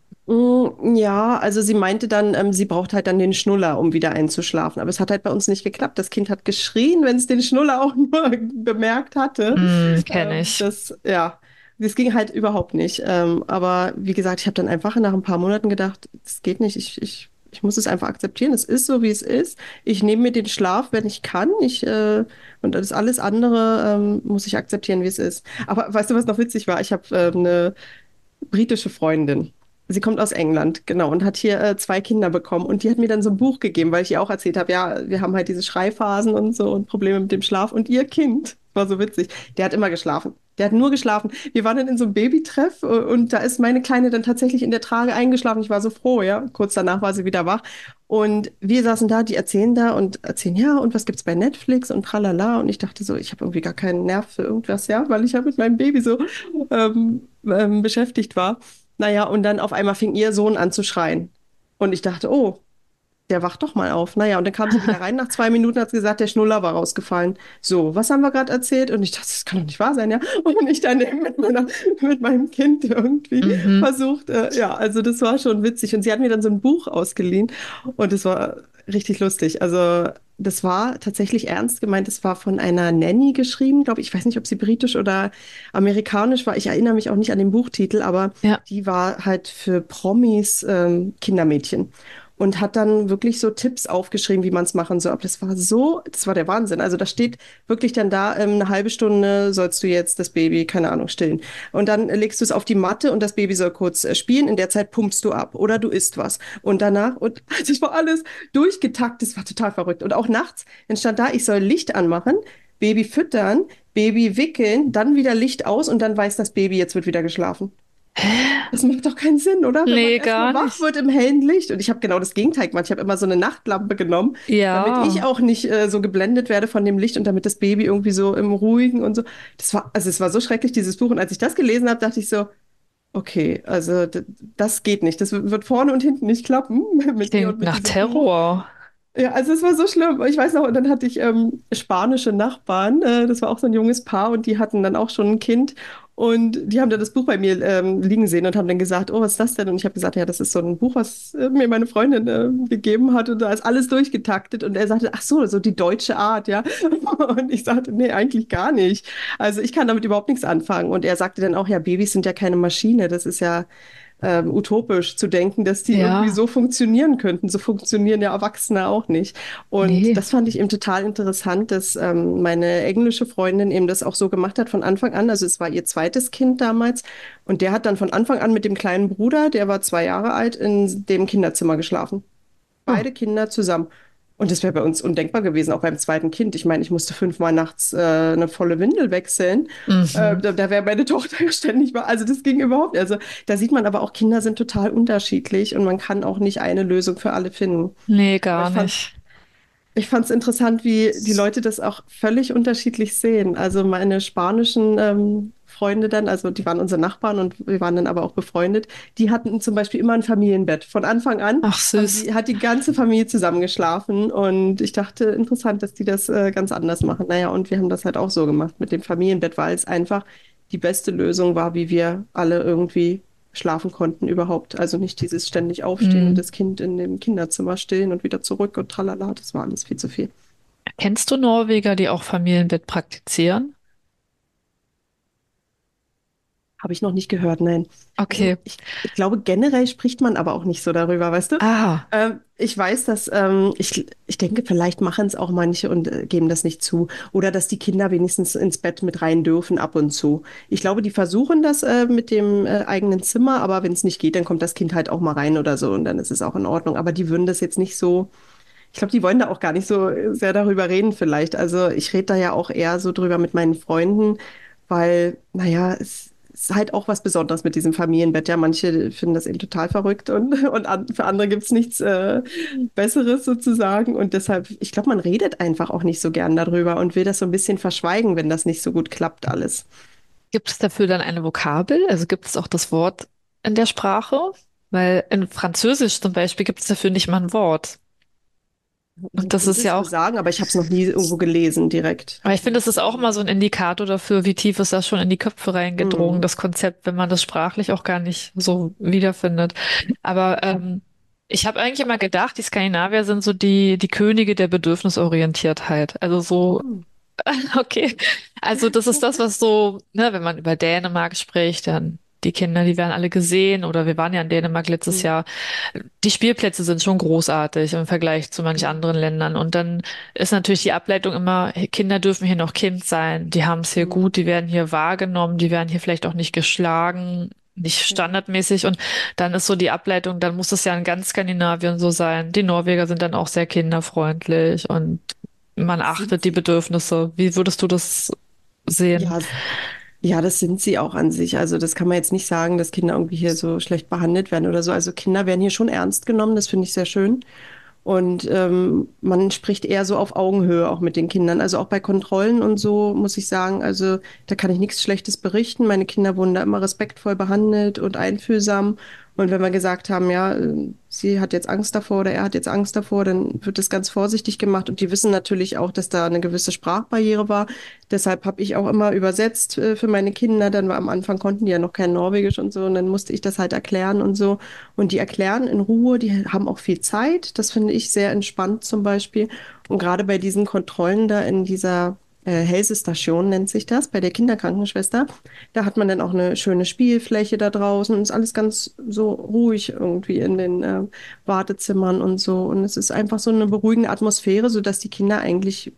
Ja, also sie meinte dann, ähm, sie braucht halt dann den Schnuller, um wieder einzuschlafen. Aber es hat halt bei uns nicht geklappt. Das Kind hat geschrien, wenn es den Schnuller auch nur bemerkt hatte. hm, kenne Ähm, ich. das, ja, das ging halt überhaupt nicht. Ähm, aber wie gesagt, ich habe dann einfach nach ein paar Monaten gedacht, das geht nicht. Ich, ich, ich muss es einfach akzeptieren. Es ist so, wie es ist. Ich nehme mir den Schlaf, wenn ich kann. Ich, äh, und das alles andere ähm, muss ich akzeptieren, wie es ist. Aber weißt du, was noch witzig war? Ich habe äh, eine britische Freundin. Sie kommt aus England, genau, und hat hier äh, zwei Kinder bekommen. Und die hat mir dann so ein Buch gegeben, weil ich ihr auch erzählt habe, ja, wir haben halt diese Schreiphasen und so und Probleme mit dem Schlaf. Und ihr Kind, war so witzig, der hat immer geschlafen. Der hat nur geschlafen. Wir waren dann in so einem Babytreff äh, und da ist meine Kleine dann tatsächlich in der Trage eingeschlafen. Ich war so froh, ja. Kurz danach war sie wieder wach. Und wir saßen da, die erzählen da und erzählen, ja, und was gibt's bei Netflix und tralala. Und ich dachte so, ich habe irgendwie gar keinen Nerv für irgendwas, ja, weil ich ja mit meinem Baby so ähm, ähm, beschäftigt war. Naja, und dann auf einmal fing ihr Sohn an zu schreien. Und ich dachte, oh, der wacht doch mal auf. Naja, und dann kam sie wieder rein. Nach zwei Minuten hat sie gesagt, der Schnuller war rausgefallen. So, was haben wir gerade erzählt? Und ich dachte, das kann doch nicht wahr sein, ja. Und ich dann eben mit, meiner, mit meinem Kind irgendwie Mhm. versucht, äh, ja, also das war schon witzig. Und sie hat mir dann so ein Buch ausgeliehen und es war richtig lustig. Also das war tatsächlich ernst gemeint. Es war von einer Nanny geschrieben, glaube ich. Ich weiß nicht, ob sie britisch oder amerikanisch war. Ich erinnere mich auch nicht an den Buchtitel, aber Ja. die war halt für Promis ähm, Kindermädchen und hat dann wirklich so Tipps aufgeschrieben, wie man es machen soll. Aber das war so, das war der Wahnsinn. Also da steht wirklich dann da, ähm, eine halbe Stunde sollst du jetzt das Baby, keine Ahnung, stillen. Und dann legst du es auf die Matte und das Baby soll kurz äh, spielen. In der Zeit pumpst du ab oder du isst was. Und danach, und das war alles durchgetaktet, das war total verrückt. Und auch nachts entstand da, ich soll Licht anmachen, Baby füttern, Baby wickeln, dann wieder Licht aus und dann weiß das Baby, jetzt wird wieder geschlafen. Das macht doch keinen Sinn, oder? Wenn Nee, man gar wach nicht. wird im hellen Licht. Und ich habe genau das Gegenteil gemacht. Ich habe immer so eine Nachtlampe genommen, Ja. damit ich auch nicht äh, so geblendet werde von dem Licht und damit das Baby irgendwie so im Ruhigen und so. Das war, also es war so schrecklich, dieses Buch. Und als ich das gelesen habe, dachte ich so, okay, also das geht nicht. Das wird vorne und hinten nicht klappen mit Klingt nach diesem Buch. Ja, also es war so schlimm. Ich weiß noch, und dann hatte ich ähm, spanische Nachbarn. Äh, das war auch so ein junges Paar und die hatten dann auch schon ein Kind. Und die haben dann das Buch bei mir ähm, liegen sehen und haben dann gesagt, oh, was ist das denn? Und ich habe gesagt, ja, das ist so ein Buch, was äh, mir meine Freundin äh, gegeben hat. Und da ist alles durchgetaktet. Und er sagte, ach so, so die deutsche Art, ja. Und ich sagte, nee, eigentlich gar nicht. Also ich kann damit überhaupt nichts anfangen. Und er sagte dann auch, ja, Babys sind ja keine Maschine. Das ist ja ähm, utopisch zu denken, dass die Ja. irgendwie so funktionieren könnten. So funktionieren ja Erwachsene auch nicht. Und Nee. das fand ich eben total interessant, dass ähm, meine englische Freundin eben das auch so gemacht hat von Anfang an. Also es war ihr zweites Kind damals. Und der hat dann von Anfang an mit dem kleinen Bruder, der war zwei Jahre alt, in dem Kinderzimmer geschlafen. Beide Kinder zusammen. Und das wäre bei uns undenkbar gewesen, auch beim zweiten Kind. Ich meine, ich musste fünfmal nachts äh, eine volle Windel wechseln. Mhm. Äh, da da wäre meine Tochter ja ständig mal. Also das ging überhaupt nicht. Also da sieht man aber auch, Kinder sind total unterschiedlich und man kann auch nicht eine Lösung für alle finden. Nee, gar Ich fand- nicht. Ich fand es interessant, wie die Leute das auch völlig unterschiedlich sehen. Also meine spanischen ähm, Freunde dann, also die waren unsere Nachbarn und wir waren dann aber auch befreundet, die hatten zum Beispiel immer ein Familienbett. Von Anfang an Ach, süß. die, hat die ganze Familie zusammen geschlafen und ich dachte, interessant, dass die das äh, ganz anders machen. Naja, und wir haben das halt auch so gemacht mit dem Familienbett, weil es einfach die beste Lösung war, wie wir alle irgendwie schlafen konnten überhaupt. Also nicht dieses ständig Aufstehen Mhm. und das Kind in dem Kinderzimmer stillen und wieder zurück und tralala, das war alles viel zu viel. Kennst du Norweger, die auch Familienbett praktizieren? Habe ich noch nicht gehört, nein. Also Okay. ich, ich glaube, generell spricht man aber auch nicht so darüber, weißt du? Ah, Ähm, ich weiß, dass ähm, ich, ich denke, vielleicht machen es auch manche und äh, geben das nicht zu. Oder dass die Kinder wenigstens ins Bett mit rein dürfen ab und zu. Ich glaube, die versuchen das äh, mit dem äh, eigenen Zimmer, aber wenn es nicht geht, dann kommt das Kind halt auch mal rein oder so und dann ist es auch in Ordnung. Aber die würden das jetzt nicht so. Ich glaube, die wollen da auch gar nicht so sehr darüber reden vielleicht. Also ich rede da ja auch eher so drüber mit meinen Freunden, weil, naja, es ist halt auch was Besonderes mit diesem Familienbett. Ja, manche finden das eben total verrückt und, und an, für andere gibt es nichts äh, Besseres sozusagen. Und deshalb, ich glaube, man redet einfach auch nicht so gern darüber und will das so ein bisschen verschweigen, wenn das nicht so gut klappt alles. gibt es dafür dann eine Vokabel? Also gibt es auch das Wort in der Sprache? Weil in Französisch zum Beispiel gibt es dafür nicht mal ein Wort. Und das ist ja auch, sagen, aber ich habe es noch nie irgendwo gelesen direkt. aber ich finde, das ist auch immer so ein Indikator dafür, wie tief ist das schon in die Köpfe reingedrungen, Hm. das Konzept, wenn man das sprachlich auch gar nicht so wiederfindet. Aber ähm, ich habe eigentlich immer gedacht, die Skandinavier sind so die, die Könige der Bedürfnisorientiertheit. Also so Hm. Okay. Also das ist das, was so, ne, wenn man über Dänemark spricht, dann die Kinder, die werden alle gesehen oder wir waren ja in Dänemark letztes Hm. Jahr. Die Spielplätze sind schon großartig im Vergleich zu manch anderen Ländern. Und dann ist natürlich die Ableitung immer, Kinder dürfen hier noch Kind sein, die haben es hier Hm. gut, die werden hier wahrgenommen, die werden hier vielleicht auch nicht geschlagen, nicht standardmäßig. Und dann ist so die Ableitung, dann muss es ja in ganz Skandinavien so sein. Die Norweger sind dann auch sehr kinderfreundlich und man achtet die? Bedürfnisse. Wie würdest du das sehen? Ja, Ja, das sind sie auch an sich. Also das kann man jetzt nicht sagen, dass Kinder irgendwie hier so schlecht behandelt werden oder so. Also Kinder werden hier schon ernst genommen, das finde ich sehr schön. Und ähm, man spricht eher so auf Augenhöhe auch mit den Kindern. Also auch bei Kontrollen und so muss ich sagen, also da kann ich nichts Schlechtes berichten. Meine Kinder wurden da immer respektvoll behandelt und einfühlsam. Und wenn wir gesagt haben, ja, äh, sie hat jetzt Angst davor oder er hat jetzt Angst davor, dann wird das ganz vorsichtig gemacht. Und die wissen natürlich auch, dass da eine gewisse Sprachbarriere war. Deshalb habe ich auch immer übersetzt äh, für meine Kinder. Dann war am Anfang konnten die ja noch kein Norwegisch und so. Und dann musste ich das halt erklären und so. Und die erklären in Ruhe, die haben auch viel Zeit. Das finde ich sehr entspannt zum Beispiel. Und gerade bei diesen Kontrollen da in dieser äh, Helsestation nennt sich das, bei der Kinderkrankenschwester, da hat man dann auch eine schöne Spielfläche da draußen und ist alles ganz so ruhig irgendwie in den äh, Wartezimmern und so. Und es ist einfach so eine beruhigende Atmosphäre, sodass die Kinder eigentlich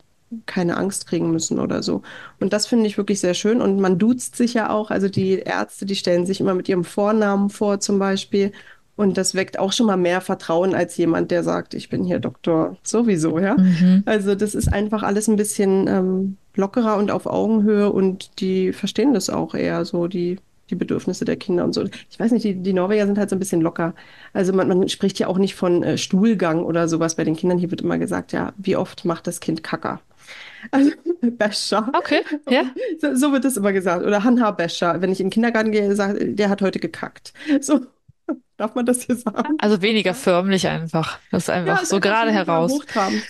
keine Angst kriegen müssen oder so. Und das finde ich wirklich sehr schön. Und man duzt sich ja auch. Also die Ärzte, die stellen sich immer mit ihrem Vornamen vor zum Beispiel. Und das weckt auch schon mal mehr Vertrauen als jemand, der sagt, ich bin hier Doktor sowieso, ja. Mhm. Also das ist einfach alles ein bisschen ähm, lockerer und auf Augenhöhe und die verstehen das auch eher so, die, die Bedürfnisse der Kinder und so. Ich weiß nicht, die, die Norweger sind halt so ein bisschen locker. Also man, man spricht ja auch nicht von äh, Stuhlgang oder sowas bei den Kindern. Hier wird immer gesagt, ja, wie oft macht das Kind Kacker? Also Becher. Okay, ja. So, so wird das immer gesagt. Oder Hanha Becher. Wenn ich in den Kindergarten gehe, sagt, der hat heute gekackt. So, darf man das hier sagen? Also weniger förmlich einfach. Das ist Ja, einfach ist so gerade heraus.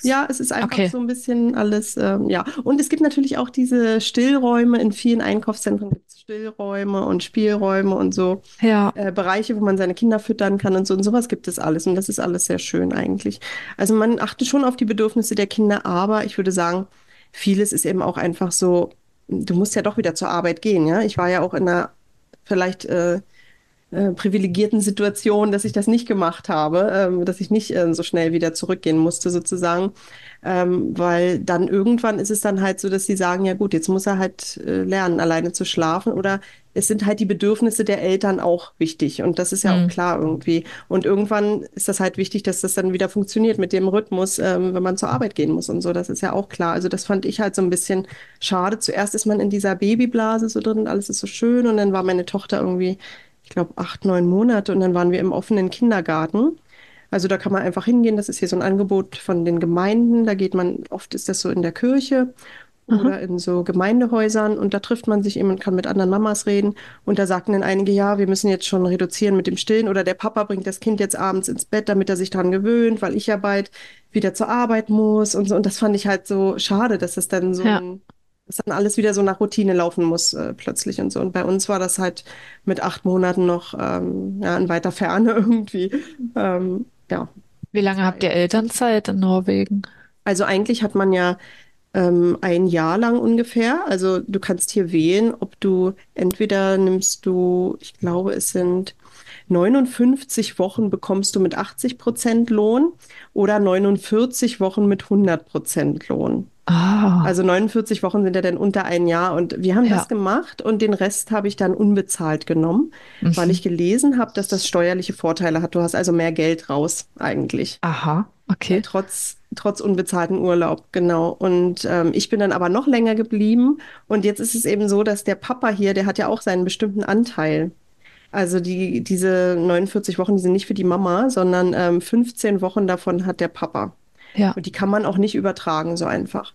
Ja, es ist einfach Okay. so ein bisschen alles, ähm, ja. Und es gibt natürlich auch diese Stillräume. In vielen Einkaufszentren gibt es Stillräume und Spielräume und so Ja. äh, Bereiche, wo man seine Kinder füttern kann und so. Und sowas gibt es alles. Und das ist alles sehr schön eigentlich. Also man achtet schon auf die Bedürfnisse der Kinder, aber ich würde sagen, vieles ist eben auch einfach so, du musst ja doch wieder zur Arbeit gehen, ja. Ich war ja auch in einer vielleicht äh, äh, privilegierten Situation, dass ich das nicht gemacht habe, ähm, dass ich nicht äh, so schnell wieder zurückgehen musste sozusagen, ähm, weil dann irgendwann ist es dann halt so, dass sie sagen, ja gut, jetzt muss er halt äh, lernen, alleine zu schlafen oder es sind halt die Bedürfnisse der Eltern auch wichtig und das ist ja auch Hm. klar irgendwie und irgendwann ist das halt wichtig, dass das dann wieder funktioniert mit dem Rhythmus, ähm, wenn man zur Arbeit gehen muss und so, das ist ja auch klar. Also das fand ich halt so ein bisschen schade. Zuerst ist man in dieser Babyblase so drin und alles ist so schön und dann war meine Tochter irgendwie glaube, acht, neun Monate und dann waren wir im offenen Kindergarten. Also da kann man einfach hingehen. Das ist hier so ein Angebot von den Gemeinden. Da geht man, oft ist das so in der Kirche Aha. oder in so Gemeindehäusern und da trifft man sich eben und kann mit anderen Mamas reden. Und da sagten dann einige, ja, wir müssen jetzt schon reduzieren mit dem Stillen oder der Papa bringt das Kind jetzt abends ins Bett, damit er sich dran gewöhnt, weil ich ja bald wieder zur Arbeit muss und so. Und das fand ich halt so schade, dass das dann so Ja. ein dass dann alles wieder so nach Routine laufen muss, äh, plötzlich und so. Und bei uns war das halt mit acht Monaten noch ähm, ja, in weiter Ferne irgendwie. Ähm, ja, Wie lange habt ihr. Elternzeit in Norwegen? Also eigentlich hat man ja ähm, ein Jahr lang ungefähr. Also du kannst hier wählen, ob du entweder nimmst du, ich glaube, es sind 59 Wochen bekommst du mit 80 Prozent Lohn oder 49 Wochen mit 100 Prozent Lohn. Ah, Also 49 Wochen sind ja dann unter ein Jahr und wir haben das ja. gemacht und den Rest habe ich dann unbezahlt genommen, weil Mhm. ich gelesen habe, dass das steuerliche Vorteile hat. Du hast also mehr Geld raus eigentlich. Aha, okay. Trotz, trotz unbezahlten Urlaub, genau. Und ähm, ich bin dann aber noch länger geblieben. Und jetzt ist es eben so, dass der Papa hier, der hat ja auch seinen bestimmten Anteil. Also die, diese 49 Wochen, die sind nicht für die Mama, sondern ähm, 15 Wochen davon hat der Papa. Ja. Und die kann man auch nicht übertragen, so einfach.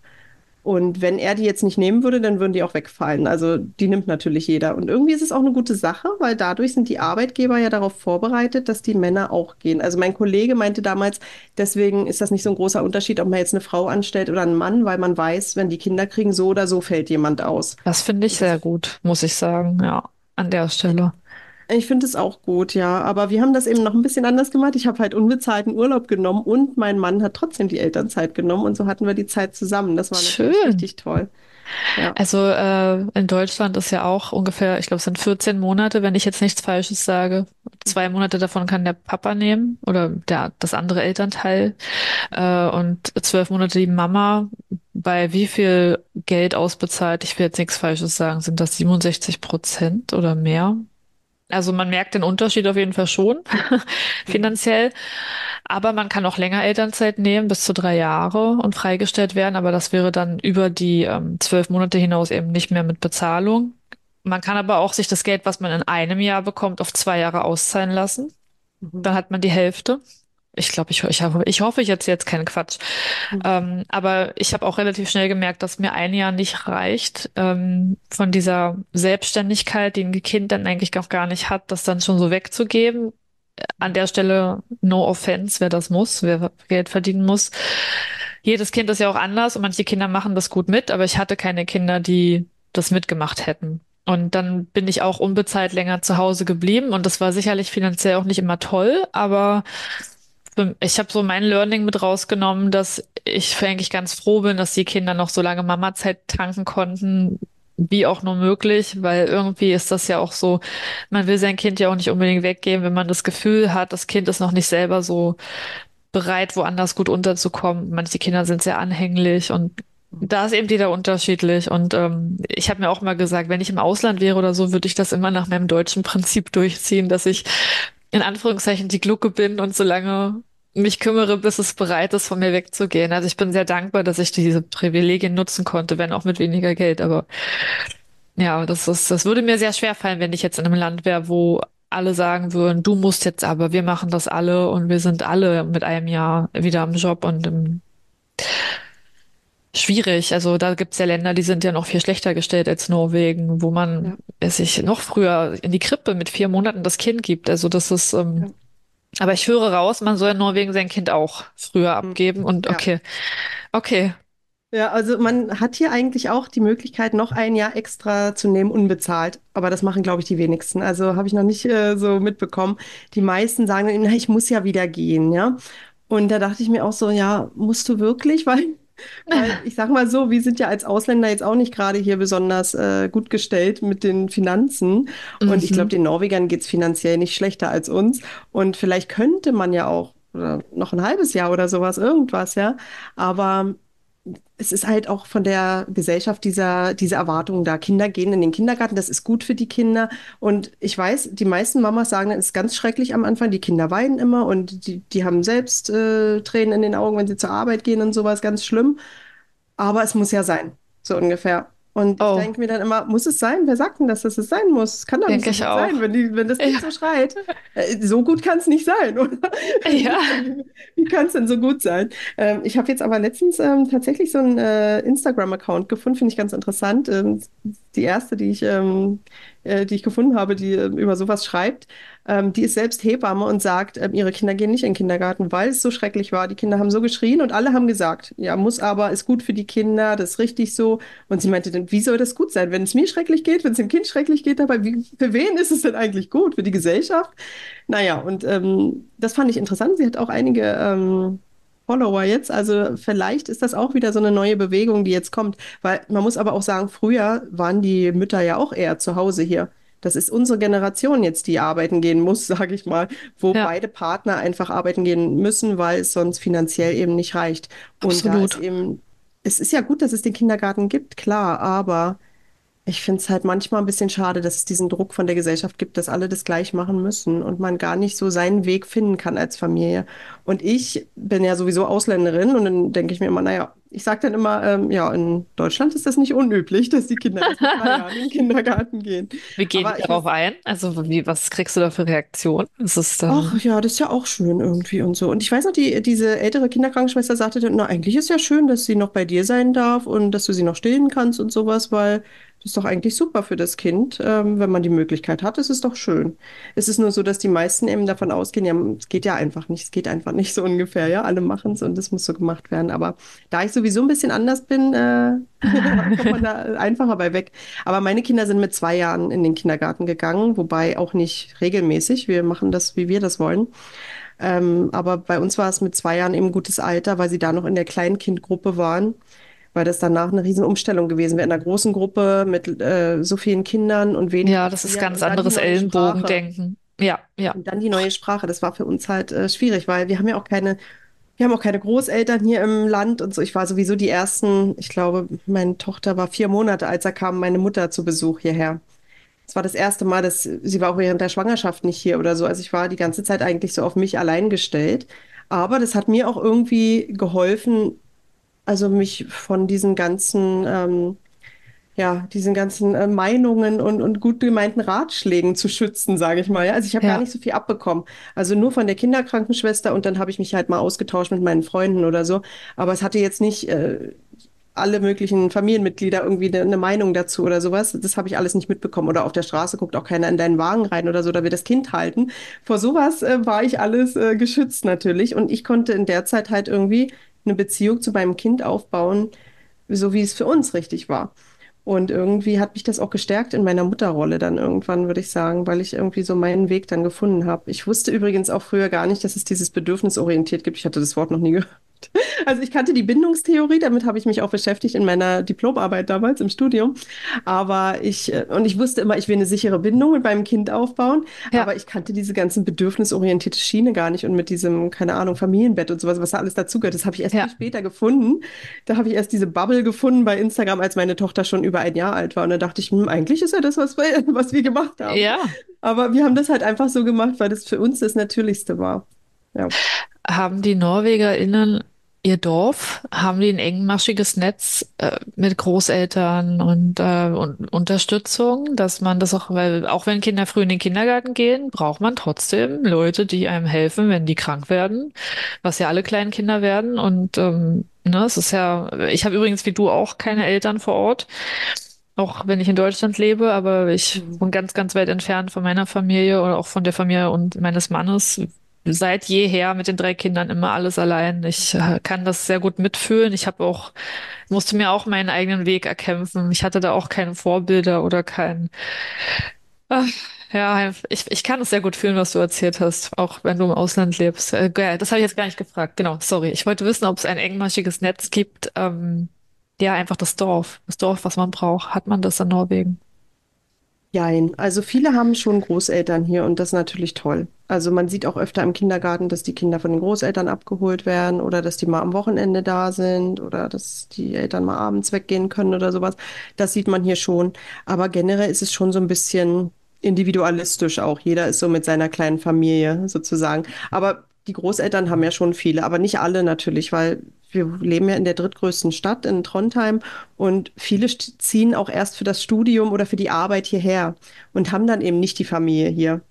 Und wenn er die jetzt nicht nehmen würde, dann würden die auch wegfallen. Also die nimmt natürlich jeder. Und irgendwie ist es auch eine gute Sache, weil dadurch sind die Arbeitgeber ja darauf vorbereitet, dass die Männer auch gehen. Also mein Kollege meinte damals, deswegen ist das nicht so ein großer Unterschied, ob man jetzt eine Frau anstellt oder einen Mann, weil man weiß, wenn die Kinder kriegen, so oder so fällt jemand aus. Das finde ich sehr gut, muss ich sagen. Ja, an der Stelle. Ich finde es auch gut, ja. Aber wir haben das eben noch ein bisschen anders gemacht. Ich habe halt unbezahlten Urlaub genommen und mein Mann hat trotzdem die Elternzeit genommen und so hatten wir die Zeit zusammen. Das war natürlich Schön. richtig toll. Ja. Also äh, in Deutschland ist ja auch ungefähr, ich glaube, es sind 14 Monate, wenn ich jetzt nichts Falsches sage. Zwei Monate davon kann der Papa nehmen oder der, das andere Elternteil äh, und zwölf Monate die Mama. Bei wie viel Geld ausbezahlt, ich will jetzt nichts Falsches sagen, sind das 67 Prozent oder mehr? Also man merkt den Unterschied auf jeden Fall schon finanziell. Aber man kann auch länger Elternzeit nehmen, bis zu drei Jahre und freigestellt werden. Aber das wäre dann über die ähm, zwölf Monate hinaus eben nicht mehr mit Bezahlung. Man kann aber auch sich das Geld, was man in einem Jahr bekommt, auf zwei Jahre auszahlen lassen. Mhm. Dann hat man die Hälfte. Ich glaube, ich, ich, hoffe- ich hoffe, ich erzähle jetzt keinen Quatsch. Mhm. Ähm, aber ich habe auch relativ schnell gemerkt, dass mir ein Jahr nicht reicht, ähm, von dieser Selbstständigkeit, die ein Kind dann eigentlich auch gar nicht hat, das dann schon so wegzugeben. An der Stelle, no offense, wer das muss, wer Geld verdienen muss. Jedes Kind ist ja auch anders und manche Kinder machen das gut mit, aber ich hatte keine Kinder, die das mitgemacht hätten. Und dann bin ich auch unbezahlt länger zu Hause geblieben und das war sicherlich finanziell auch nicht immer toll, aber ich habe so mein Learning mit rausgenommen, dass ich eigentlich ganz froh bin, dass die Kinder noch so lange Mamazeit tanken konnten, wie auch nur möglich, weil irgendwie ist das ja auch so, man will sein Kind ja auch nicht unbedingt weggeben, wenn man das Gefühl hat, das Kind ist noch nicht selber so bereit, woanders gut unterzukommen. Manche Kinder sind sehr anhänglich und da ist eben jeder unterschiedlich. Und ähm, ich habe mir auch mal gesagt, wenn ich im Ausland wäre oder so, würde ich das immer nach meinem deutschen Prinzip durchziehen, dass ich in Anführungszeichen die Glucke bin und so lange mich kümmere, bis es bereit ist, von mir wegzugehen. Also ich bin sehr dankbar, dass ich diese Privilegien nutzen konnte, wenn auch mit weniger Geld. Aber ja, das ist, das würde mir sehr schwer fallen, wenn ich jetzt in einem Land wäre, wo alle sagen würden, du musst jetzt aber, wir machen das alle und wir sind alle mit einem Jahr wieder am Job und ähm, schwierig. Also da gibt's ja Länder, die sind ja noch viel schlechter gestellt als Norwegen, wo man Ja, es sich noch früher in die Krippe mit vier Monaten das Kind gibt. Also das ist, ähm, ja. Aber ich höre raus, man soll in Norwegen sein Kind auch früher Mhm. abgeben und Ja. okay, okay. Ja, also man hat hier eigentlich auch die Möglichkeit, noch ein Jahr extra zu nehmen, unbezahlt. Aber das machen, glaube ich, die wenigsten. Also habe ich noch nicht äh, so mitbekommen. Die meisten sagen, na, ich muss ja wieder gehen, ja. Und da dachte ich mir auch so, ja, musst du wirklich? Weil, weil ich sag mal so, wir sind ja als Ausländer jetzt auch nicht gerade hier besonders äh, gut gestellt mit den Finanzen. Und ich glaube, Mhm. den Norwegern geht's finanziell nicht schlechter als uns. Und vielleicht könnte man ja auch noch ein halbes Jahr oder sowas, irgendwas, ja. Aber es ist halt auch von der Gesellschaft dieser, diese Erwartung da. Kinder gehen in den Kindergarten, das ist gut für die Kinder. Und ich weiß, die meisten Mamas sagen, es ist ganz schrecklich am Anfang. Die Kinder weinen immer und die, die haben selbst äh, Tränen in den Augen, wenn sie zur Arbeit gehen und sowas, ganz schlimm. Aber es muss ja sein, so ungefähr. Und ich Oh, denke mir dann immer, muss es sein? Wer sagt denn, dass das es sein muss? Es kann doch nicht so ich gut sein, wenn die, wenn das Kind Ja. so schreit. Äh, So gut kann es nicht sein, oder? Ja. Wie kann es denn so gut sein? Ähm, ich habe jetzt aber letztens ähm, tatsächlich so einen äh, Instagram-Account gefunden, finde ich ganz interessant. Ähm, die erste, die ich, ähm, äh, die ich gefunden habe, die äh, über sowas schreibt, ähm, die ist selbst Hebamme und sagt, ähm, ihre Kinder gehen nicht in den Kindergarten, weil es so schrecklich war. Die Kinder haben so geschrien und alle haben gesagt, ja, muss aber, ist gut für die Kinder, das ist richtig so. Und sie meinte dann, wie soll das gut sein, wenn es mir schrecklich geht, wenn es dem Kind schrecklich geht, dabei, wie, für wen ist es denn eigentlich gut? Für die Gesellschaft? Naja, und ähm, das fand ich interessant. Sie hat auch einige ähm, Follower jetzt. Also vielleicht ist das auch wieder so eine neue Bewegung, die jetzt kommt. Weil man muss aber auch sagen, früher waren die Mütter ja auch eher zu Hause hier. Das ist unsere Generation jetzt, die arbeiten gehen muss, sage ich mal, wo Ja, beide Partner einfach arbeiten gehen müssen, weil es sonst finanziell eben nicht reicht. Und absolut. eben, es ist ja gut, dass es den Kindergarten gibt, klar, aber ich finde es halt manchmal ein bisschen schade, dass es diesen Druck von der Gesellschaft gibt, dass alle das gleich machen müssen und man gar nicht so seinen Weg finden kann als Familie. Und ich bin ja sowieso Ausländerin und dann denke ich mir immer, naja, ich sage dann immer, ähm, ja, in Deutschland ist das nicht unüblich, dass die Kinder erst mit drei Jahren in den Kindergarten gehen. Wie gehen die Aber ich darauf muss ein? Also, wie, was kriegst du da für Reaktionen? Ist es Ach dann, ja, das ist ja auch schön irgendwie und so. Und ich weiß noch, die, diese ältere Kinderkrankenschwester sagte dann, na, eigentlich ist ja schön, dass sie noch bei dir sein darf und dass du sie noch stillen kannst und sowas, weil das ist doch eigentlich super für das Kind, ähm, wenn man die Möglichkeit hat. Es ist doch schön. Es ist nur so, dass die meisten eben davon ausgehen, ja, es geht ja einfach nicht, es geht einfach nicht so ungefähr, ja. Alle machen es und es muss so gemacht werden. Aber da ich sowieso ein bisschen anders bin, äh, kommt man da einfacher bei weg. Aber meine Kinder sind mit zwei Jahren in den Kindergarten gegangen, wobei auch nicht regelmäßig. Wir machen das, wie wir das wollen. Ähm, aber bei uns war es mit zwei Jahren eben gutes Alter, weil sie da noch in der Kleinkindgruppe waren, weil das danach eine Riesenumstellung gewesen wäre. In einer großen Gruppe mit äh, so vielen Kindern und wenig ja, das ist Erziehern ganz anderes. Ellenbogendenken. Ja, ja, Und dann die neue Sprache. Das war für uns halt äh, schwierig, weil wir haben ja auch keine, wir haben auch keine Großeltern hier im Land und so. Ich war sowieso die ersten, ich glaube, meine Tochter war vier Monate, als da kam meine Mutter zu Besuch hierher. Es war das erste Mal, dass sie war auch während der Schwangerschaft nicht hier oder so. Also ich war die ganze Zeit eigentlich so auf mich allein gestellt. Aber das hat mir auch irgendwie geholfen, also mich von diesen ganzen, ähm, ja, diesen ganzen äh, Meinungen und, und gut gemeinten Ratschlägen zu schützen, sage ich mal. Ja? Also ich habe gar ja, nicht so viel abbekommen. Also nur von der Kinderkrankenschwester und dann habe ich mich halt mal ausgetauscht mit meinen Freunden oder so. Aber es hatte jetzt nicht äh, alle möglichen Familienmitglieder irgendwie eine, eine Meinung dazu oder sowas. Das habe ich alles nicht mitbekommen. Oder auf der Straße guckt auch keiner in deinen Wagen rein oder so, da wir das Kind halten. Vor sowas äh, war ich alles äh, geschützt natürlich. Und ich konnte in der Zeit halt irgendwie eine Beziehung zu meinem Kind aufbauen, so wie es für uns richtig war. Und irgendwie hat mich das auch gestärkt in meiner Mutterrolle dann irgendwann, würde ich sagen, weil ich irgendwie so meinen Weg dann gefunden habe. Ich wusste übrigens auch früher gar nicht, dass es dieses bedürfnisorientiert gibt. Ich hatte das Wort noch nie gehört. Also ich kannte die Bindungstheorie, damit habe ich mich auch beschäftigt in meiner Diplomarbeit damals im Studium. Aber ich, äh, und ich wusste immer, ich will eine sichere Bindung mit meinem Kind aufbauen, ja, aber ich kannte diese ganzen bedürfnisorientierte Schiene gar nicht und mit diesem, keine Ahnung, Familienbett und sowas, was da alles dazugehört, das habe ich erst viel ja, später gefunden. Da habe ich erst diese Bubble gefunden bei Instagram, als meine Tochter schon über ein Jahr alt war. Und da dachte ich, hm, eigentlich ist ja das, was wir, was wir gemacht haben. ja. Aber wir haben das halt einfach so gemacht, weil das für uns das Natürlichste war. Ja. Haben die NorwegerInnen ihr Dorf, haben die ein engmaschiges Netz äh, mit Großeltern und, äh, und Unterstützung, dass man das auch, weil auch wenn Kinder früh in den Kindergarten gehen, braucht man trotzdem Leute, die einem helfen, wenn die krank werden, was ja alle kleinen Kinder werden. Und ähm, ne, es ist ja, ich habe übrigens wie du auch keine Eltern vor Ort. Auch wenn ich in Deutschland lebe, aber ich Mhm. bin ganz, ganz weit entfernt von meiner Familie oder auch von der Familie und meines Mannes. Seit jeher mit den drei Kindern immer alles allein. Ich äh, kann das sehr gut mitfühlen. Ich habe auch, musste mir auch meinen eigenen Weg erkämpfen. Ich hatte da auch keine Vorbilder oder kein, Ach, ja, ich, ich kann es sehr gut fühlen, was du erzählt hast, auch wenn du im Ausland lebst. Äh, das habe ich jetzt gar nicht gefragt. Genau, sorry. Ich wollte wissen, ob es ein engmaschiges Netz gibt. Ähm, ja, einfach das Dorf. Das Dorf, was man braucht. Hat man das in Norwegen? Jein. Also viele haben schon Großeltern hier und das ist natürlich toll. Also man sieht auch öfter im Kindergarten, dass die Kinder von den Großeltern abgeholt werden oder dass die mal am Wochenende da sind oder dass die Eltern mal abends weggehen können oder sowas. Das sieht man hier schon. Aber generell ist es schon so ein bisschen individualistisch auch. Jeder ist so mit seiner kleinen Familie sozusagen. Aber die Großeltern haben ja schon viele, aber nicht alle natürlich, weil wir leben ja in der drittgrößten Stadt in Trondheim und viele ziehen auch erst für das Studium oder für die Arbeit hierher und haben dann eben nicht die Familie hier.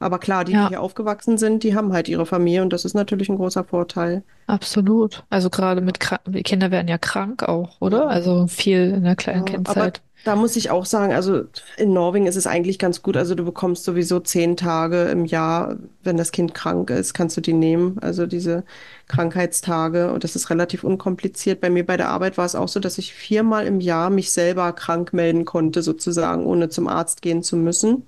Aber klar, die, die Ja, hier aufgewachsen sind, die haben halt ihre Familie und das ist natürlich ein großer Vorteil. absolut. Also gerade mit die Kinder werden ja krank auch, oder? Also viel in der kleinen Ja, aber Kindzeit. da muss ich auch sagen, also in Norwegen ist es eigentlich ganz gut. Also du bekommst sowieso zehn Tage im Jahr, wenn das Kind krank ist, kannst du die nehmen. Also diese Krankheitstage und das ist relativ unkompliziert. Bei mir bei der Arbeit war es auch so, dass ich viermal im Jahr mich selber krank melden konnte, sozusagen, ohne zum Arzt gehen zu müssen.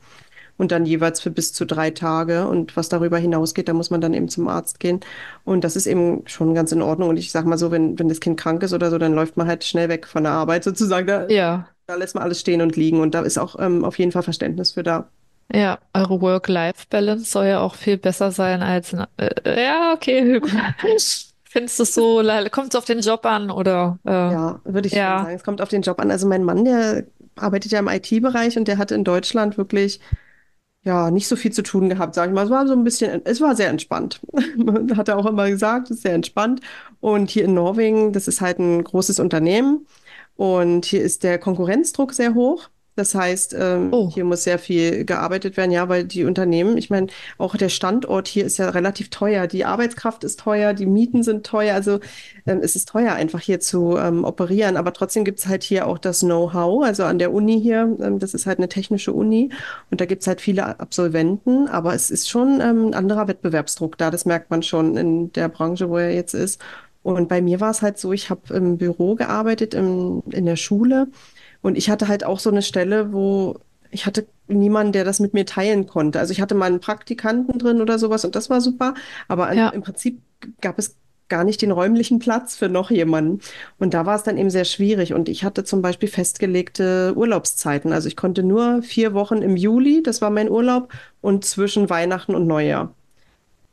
Und dann jeweils für bis zu drei Tage. Und was darüber hinausgeht, da muss man dann eben zum Arzt gehen. Und das ist eben schon ganz in Ordnung. Und ich sag mal so, wenn, wenn das Kind krank ist oder so, dann läuft man halt schnell weg von der Arbeit sozusagen. Da, Ja, da lässt man alles stehen und liegen. Und da ist auch ähm, auf jeden Fall Verständnis für da. ja, eure Work-Life-Balance soll ja auch viel besser sein als, äh, ja, okay, findest du es so, kommt es auf den Job an oder, äh, Ja, würde ich ja, sagen. Es kommt auf den Job an. Also mein Mann, der arbeitet ja im IT-Bereich und der hatte in Deutschland wirklich ja nicht so viel zu tun gehabt, sag ich mal. Es war so ein bisschen, es war sehr entspannt. Hat er auch immer gesagt, es ist sehr entspannt. Und hier in Norwegen, das ist halt ein großes Unternehmen und hier ist der Konkurrenzdruck sehr hoch. Das heißt, ähm, oh, hier muss sehr viel gearbeitet werden, ja, weil die Unternehmen, ich meine, auch der Standort hier ist ja relativ teuer. Die Arbeitskraft ist teuer, die Mieten sind teuer. Also ähm, es ist teuer, einfach hier zu ähm, operieren. Aber trotzdem gibt es halt hier auch das Know-how. Also an der Uni hier, ähm, das ist halt eine technische Uni und da gibt es halt viele Absolventen. Aber es ist schon ähm, ein anderer Wettbewerbsdruck da. Das merkt man schon in der Branche, wo er jetzt ist. Und bei mir war es halt so, ich habe im Büro gearbeitet, im, in der Schule. Und ich hatte halt auch so eine Stelle, wo ich hatte niemanden, der das mit mir teilen konnte. Also ich hatte mal einen Praktikanten drin oder sowas und das war super. Aber ja, im Prinzip gab es gar nicht den räumlichen Platz für noch jemanden. Und da war es dann eben sehr schwierig. Und ich hatte zum Beispiel festgelegte Urlaubszeiten. Also ich konnte nur vier Wochen im Juli, das war mein Urlaub, und zwischen Weihnachten und Neujahr.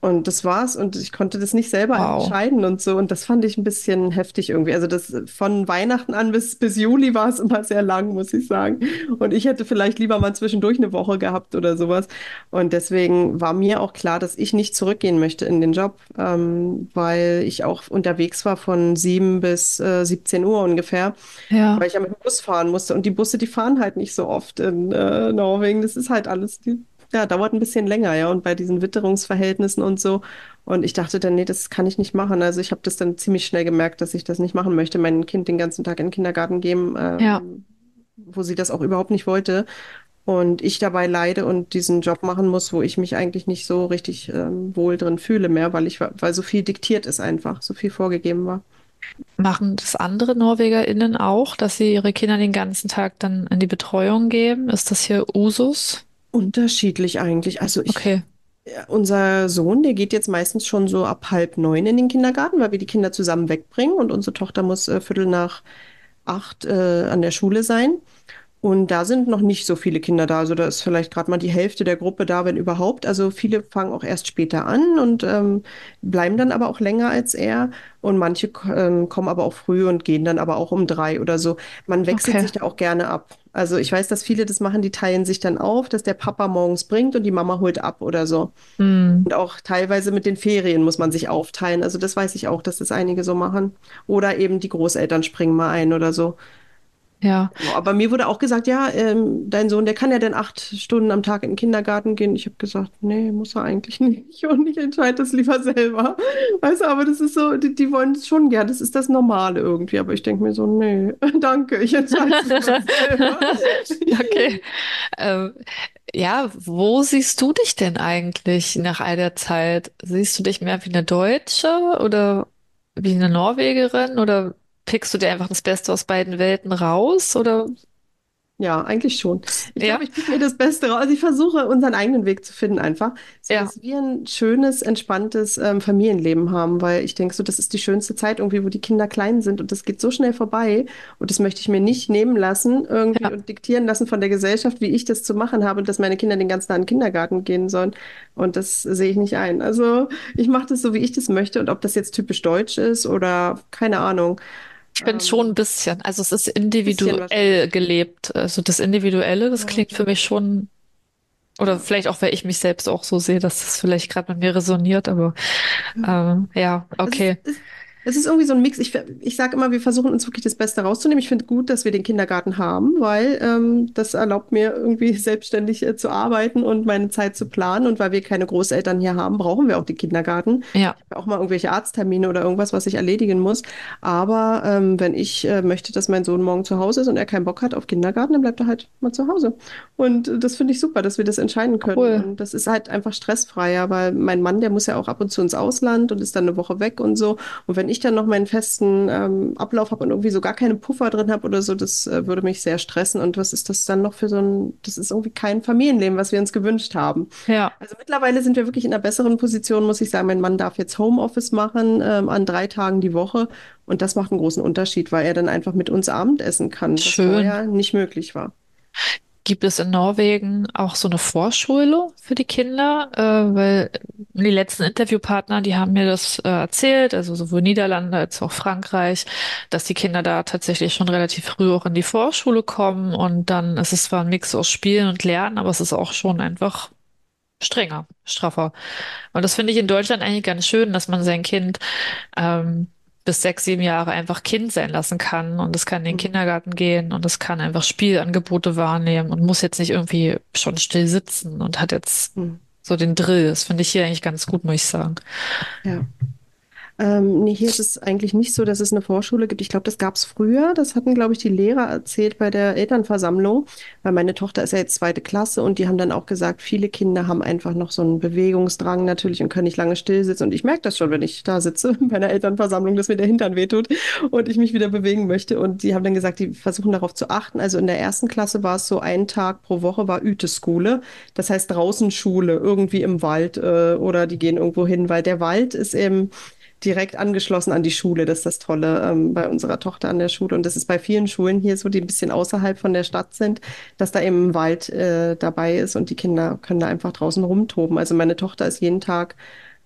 Und das war's. Und ich konnte das nicht selber wow, entscheiden und so. Und das fand ich ein bisschen heftig irgendwie. Also das von Weihnachten an bis, bis Juli war es immer sehr lang, muss ich sagen. Und ich hätte vielleicht lieber mal zwischendurch eine Woche gehabt oder sowas. Und deswegen war mir auch klar, dass ich nicht zurückgehen möchte in den Job, ähm, weil ich auch unterwegs war von 7 bis äh, 17 Uhr ungefähr, ja, weil ich ja mit dem Bus fahren musste. Und die Busse, die fahren halt nicht so oft in äh, Norwegen. Das ist halt alles, die, ja, dauert ein bisschen länger, ja. Und bei diesen Witterungsverhältnissen und so. Und ich dachte dann, nee, das kann ich nicht machen. Also ich habe das dann ziemlich schnell gemerkt, dass ich das nicht machen möchte, mein Kind den ganzen Tag in den Kindergarten geben, ja. ähm, wo sie das auch überhaupt nicht wollte. Und ich dabei leide und diesen Job machen muss, wo ich mich eigentlich nicht so richtig ähm, wohl drin fühle mehr, weil ich, weil so viel diktiert ist einfach, so viel vorgegeben war. Machen das andere NorwegerInnen auch, dass sie ihre Kinder den ganzen Tag dann in die Betreuung geben? Ist das hier Usus? Unterschiedlich eigentlich. Also ich Okay, Ja, Unser Sohn, der geht jetzt meistens schon so ab halb neun in den Kindergarten, weil wir die Kinder zusammen wegbringen und unsere Tochter muss äh, Viertel nach acht äh, an der Schule sein. Und da sind noch nicht so viele Kinder da. Also da ist vielleicht gerade mal die Hälfte der Gruppe da, wenn überhaupt. Also viele fangen auch erst später an und ähm, bleiben dann aber auch länger als er. Und manche ähm, kommen aber auch früh und gehen dann aber auch um drei oder so. Man wechselt okay. sich da auch gerne ab. Also ich weiß, dass viele das machen, die teilen sich dann auf, dass der Papa morgens bringt und die Mama holt ab oder so. Hm, Und auch teilweise mit den Ferien muss man sich aufteilen. Also das weiß ich auch, dass das einige so machen. Oder eben die Großeltern springen mal ein oder so. Ja. Aber mir wurde auch gesagt, ja, ähm, dein Sohn, der kann ja dann acht Stunden am Tag in den Kindergarten gehen. Ich habe gesagt, nee, muss er eigentlich nicht. Und ich entscheide das lieber selber. Weißt du, aber das ist so, die, die wollen es schon gern. Das ist das Normale irgendwie. Aber ich denke mir so, nee, danke, ich entscheide es lieber selber. Okay. Ähm, ja, wo siehst du dich denn eigentlich nach all der Zeit? Siehst du dich mehr wie eine Deutsche oder wie eine Norwegerin oder pickst du dir einfach das Beste aus beiden Welten raus oder Ja, eigentlich schon. Ich ja, glaube, ich pick mir das Beste raus. Also ich versuche, unseren eigenen Weg zu finden einfach, so ja, dass wir ein schönes, entspanntes ähm, Familienleben haben, weil ich denke so, das ist die schönste Zeit irgendwie, wo die Kinder klein sind und das geht so schnell vorbei und das möchte ich mir nicht nehmen lassen irgendwie ja. und diktieren lassen von der Gesellschaft, wie ich das zu machen habe und dass meine Kinder den ganzen Tag in den Kindergarten gehen sollen und das sehe ich nicht ein. Also ich mache das so, wie ich das möchte und ob das jetzt typisch deutsch ist oder keine Ahnung, Ich schon ähm, ein bisschen. Also es ist bisschen wahrscheinlich. individuell gelebt. Also das Individuelle, das Ja, klingt für mich schon, oder ja. vielleicht auch, weil ich mich selbst auch so sehe, dass das vielleicht gerade mit mir resoniert, aber ähm, ja, Es ist, okay. Es, ist irgendwie so ein Mix. Ich, ich sage immer, wir versuchen uns wirklich das Beste rauszunehmen. Ich finde gut, dass wir den Kindergarten haben, weil ähm, das erlaubt mir irgendwie selbstständig äh, zu arbeiten und meine Zeit zu planen. Und weil wir keine Großeltern hier haben, brauchen wir auch den Kindergarten. Ja, Ich habe auch mal irgendwelche Arzttermine oder irgendwas, was ich erledigen muss. Aber ähm, wenn ich äh, möchte, dass mein Sohn morgen zu Hause ist und er keinen Bock hat auf Kindergarten, dann bleibt er halt mal zu Hause. Und äh, das finde ich super, dass wir das entscheiden können. cool. Und das ist halt einfach stressfreier, weil mein Mann, der muss ja auch ab und zu ins Ausland und ist dann eine Woche weg und so. Und wenn ich ich dann noch meinen festen ähm, Ablauf habe und irgendwie so gar keine Puffer drin habe oder so, das äh, würde mich sehr stressen. Und was ist das dann noch für so ein, das ist irgendwie kein Familienleben, was wir uns gewünscht haben. Ja. Also mittlerweile sind wir wirklich in einer besseren Position, muss ich sagen. Mein Mann darf jetzt Homeoffice machen ähm, an drei Tagen die Woche. Und das macht einen großen Unterschied, weil er dann einfach mit uns Abendessen kann, was Schön. vorher nicht möglich war. Gibt es in Norwegen auch so eine Vorschule für die Kinder? Äh, weil die letzten Interviewpartner, die haben mir das äh, erzählt, also sowohl Niederlande als auch Frankreich, dass die Kinder da tatsächlich schon relativ früh auch in die Vorschule kommen und dann ist es zwar ein Mix aus Spielen und Lernen, aber es ist auch schon einfach strenger, straffer. Und das finde ich in Deutschland eigentlich ganz schön, dass man sein Kind ähm, bis sechs, sieben Jahre einfach Kind sein lassen kann und es kann in den Mhm. Kindergarten gehen und es kann einfach Spielangebote wahrnehmen und muss jetzt nicht irgendwie schon still sitzen und hat jetzt Mhm. so den Drill. Das finde ich hier eigentlich ganz gut, muss ich sagen. Ja. Ähm, nee, hier ist es eigentlich nicht so, dass es eine Vorschule gibt. Ich glaube, das gab es früher. Das hatten, glaube ich, die Lehrer erzählt bei der Elternversammlung, weil meine Tochter ist ja jetzt zweite Klasse und die haben dann auch gesagt, viele Kinder haben einfach noch so einen Bewegungsdrang natürlich und können nicht lange still sitzen. Und ich merke das schon, wenn ich da sitze bei einer Elternversammlung, dass mir der Hintern wehtut und ich mich wieder bewegen möchte. Und die haben dann gesagt, die versuchen darauf zu achten. Also in der ersten Klasse war es so, ein Tag pro Woche war Üteschule. Das heißt draußen Schule, irgendwie im Wald äh, oder die gehen irgendwo hin, weil der Wald ist eben direkt angeschlossen an die Schule. Das ist das Tolle ähm, bei unserer Tochter an der Schule. Und das ist bei vielen Schulen hier so, die ein bisschen außerhalb von der Stadt sind, dass da eben ein Wald äh, dabei ist und die Kinder können da einfach draußen rumtoben. Also meine Tochter ist jeden Tag,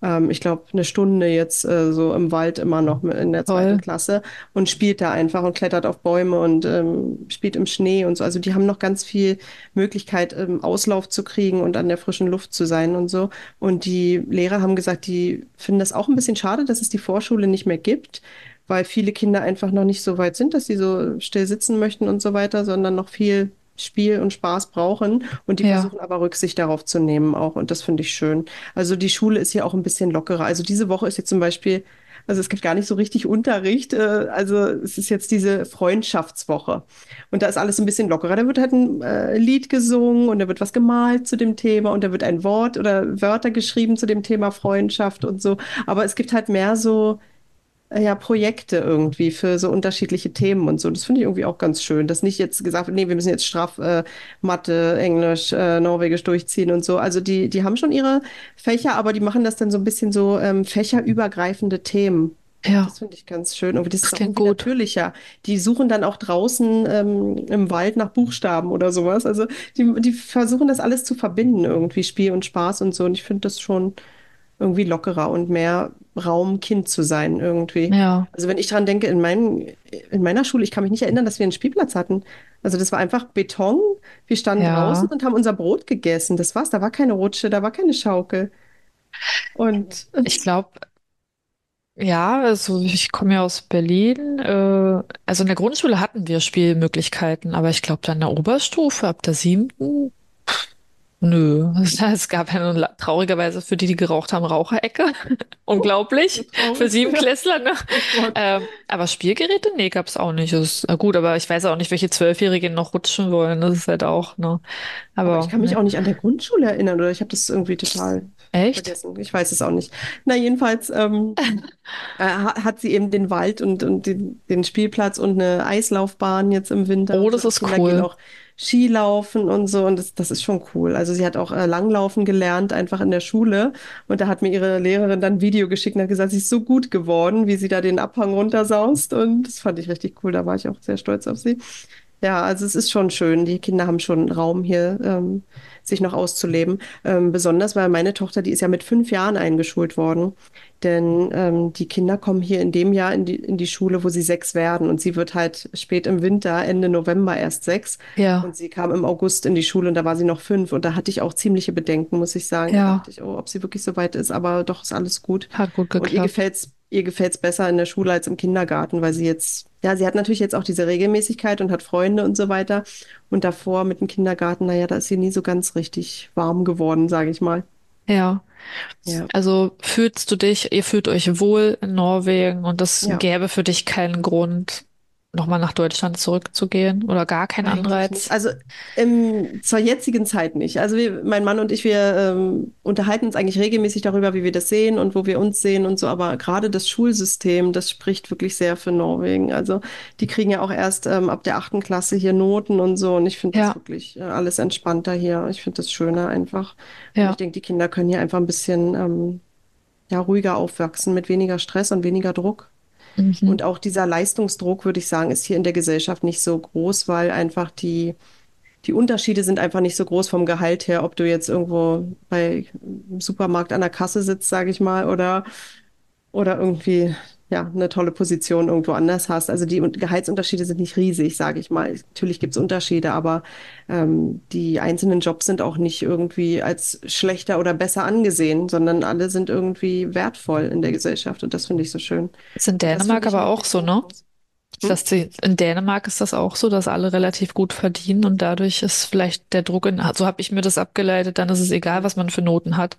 ähm, ich glaube, eine Stunde jetzt äh, so im Wald immer noch in der zweiten Toll. Klasse und spielt da einfach und klettert auf Bäume und ähm, spielt im Schnee und so. Also die haben noch ganz viel Möglichkeit, ähm, Auslauf zu kriegen und an der frischen Luft zu sein und so. Und die Lehrer haben gesagt, die finden das auch ein bisschen schade, dass es die Vorschule nicht mehr gibt, weil viele Kinder einfach noch nicht so weit sind, dass sie so still sitzen möchten und so weiter, sondern noch viel Spiel und Spaß brauchen. Und die Ja, versuchen aber Rücksicht darauf zu nehmen auch. Und das finde ich schön. Also die Schule ist hier auch ein bisschen lockerer. Also diese Woche ist jetzt zum Beispiel, also es gibt gar nicht so richtig Unterricht. Äh, also es ist jetzt diese Freundschaftswoche. Und da ist alles ein bisschen lockerer. Da wird halt ein äh, Lied gesungen und da wird was gemalt zu dem Thema und da wird ein Wort oder Wörter geschrieben zu dem Thema Freundschaft und so. Aber es gibt halt mehr so, ja, Projekte irgendwie für so unterschiedliche Themen und so. Das finde ich irgendwie auch ganz schön, dass nicht jetzt gesagt wird, nee, wir müssen jetzt straff äh, Mathe, Englisch, äh, Norwegisch durchziehen und so. Also die, die haben schon ihre Fächer, aber die machen das dann so ein bisschen so ähm, fächerübergreifende Themen. ja, Das finde ich ganz schön. Und das das ist auch irgendwie gut. natürlicher. Die suchen dann auch draußen ähm, im Wald nach Buchstaben oder sowas. Also die, die versuchen das alles zu verbinden, irgendwie Spiel und Spaß und so. Und ich finde das schon irgendwie lockerer und mehr Raum, Kind zu sein irgendwie. Ja, Also wenn ich dran denke, in meinen, in meiner Schule, ich kann mich nicht erinnern, dass wir einen Spielplatz hatten. Also das war einfach Beton. Wir standen draußen ja. und haben unser Brot gegessen. Das war's. Da war keine Rutsche, da war keine Schaukel. Und Ich glaube, ja, also ich komme ja aus Berlin. Äh, also in der Grundschule hatten wir Spielmöglichkeiten, aber ich glaube dann in der Oberstufe ab der siebten Nö, es gab ja nun traurigerweise für die, die geraucht haben, Raucherecke. Unglaublich. Für traurig. Siebenklässler, ne? Oh. Ähm, aber Spielgeräte? Nee, gab's auch nicht. Ist, gut, aber ich weiß auch nicht, welche Zwölfjährigen noch rutschen wollen. Das ist halt auch, ne? Aber ich Aber, kann mich ne. auch nicht an der Grundschule erinnern oder ich habe das irgendwie total Echt? vergessen. Ich weiß es auch nicht. Na, jedenfalls ähm, äh, ha- hat sie eben den Wald und, und den, den Spielplatz und eine Eislaufbahn jetzt im Winter Oh, das ist Kinder gehen cool. auch Skilaufen und so und das, das ist schon cool. Also sie hat auch äh, Langlaufen gelernt, einfach in der Schule und da hat mir ihre Lehrerin dann ein Video geschickt und hat gesagt, sie ist so gut geworden, wie sie da den Abhang runtersaust und das fand ich richtig cool. Da war ich auch sehr stolz auf sie. Ja, also es ist schon schön. Die Kinder haben schon Raum hier, ähm, sich noch auszuleben. Ähm, besonders, weil meine Tochter, die ist ja mit fünf Jahren eingeschult worden. Denn ähm, die Kinder kommen hier in dem Jahr in die, in die Schule, wo sie sechs werden. Und sie wird halt spät im Winter, Ende November erst sechs. Ja, Und sie kam im August in die Schule und da war sie noch fünf. Und da hatte ich auch ziemliche Bedenken, muss ich sagen. Da ja, dachte ich, oh, ob sie wirklich so weit ist. Aber doch ist alles gut. hat gut Und ihr geklappt. gefällt's, ihr gefällt's besser in der Schule als im Kindergarten, weil sie jetzt, ja, sie hat natürlich jetzt auch diese Regelmäßigkeit und hat Freunde und so weiter. Und davor mit dem Kindergarten, naja, da ist sie nie so ganz richtig warm geworden, sage ich mal. Ja. Ja, Also fühlst du dich, ihr fühlt euch wohl in Norwegen und es ja, gäbe für dich keinen Grund, nochmal nach Deutschland zurückzugehen oder gar kein. Anreiz? Also ähm, zur jetzigen Zeit nicht. Also wir, mein Mann und ich, wir ähm, unterhalten uns eigentlich regelmäßig darüber, wie wir das sehen und wo wir uns sehen und so. Aber gerade das Schulsystem, das spricht wirklich sehr für Norwegen. Also die kriegen ja auch erst ähm, ab der achten Klasse hier Noten und so. Und ich finde das Ja, wirklich äh, alles entspannter hier. Ich finde das schöner einfach. Und ich ja. denke, die Kinder können hier einfach ein bisschen ähm, ja, ruhiger aufwachsen mit weniger Stress und weniger Druck. Mhm. Und auch dieser Leistungsdruck, würde ich sagen, ist hier in der Gesellschaft nicht so groß, weil einfach die, die Unterschiede sind einfach nicht so groß vom Gehalt her, ob du jetzt irgendwo bei im Supermarkt an der Kasse sitzt, sage ich mal, oder, oder irgendwie ja, eine tolle Position irgendwo anders hast. Also die Un- Gehaltsunterschiede sind nicht riesig, sage ich mal. Natürlich gibt es Unterschiede, aber ähm, die einzelnen Jobs sind auch nicht irgendwie als schlechter oder besser angesehen, sondern alle sind irgendwie wertvoll in der Gesellschaft. Und das finde ich so schön. Ist in Dänemark aber auch so, ne? Hm? Dass die, in Dänemark ist das auch so, dass alle relativ gut verdienen und dadurch ist vielleicht der Druck in, so habe ich mir das abgeleitet, dann ist es egal, was man für Noten hat,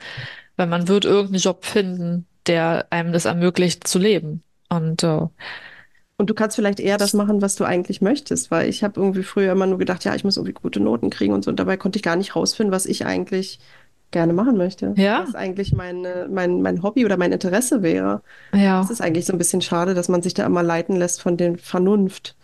weil man wird irgendeinen Job finden, der einem das ermöglicht zu leben. Und äh, Und du kannst vielleicht eher das machen, was du eigentlich möchtest, weil ich habe irgendwie früher immer nur gedacht, ja, ich muss irgendwie gute Noten kriegen und so. Und dabei konnte ich gar nicht rausfinden, was ich eigentlich gerne machen möchte, ja, was eigentlich meine, mein, mein Hobby oder mein Interesse wäre. Ja, ist eigentlich so ein bisschen schade, dass man sich da immer leiten lässt von der Vernunft.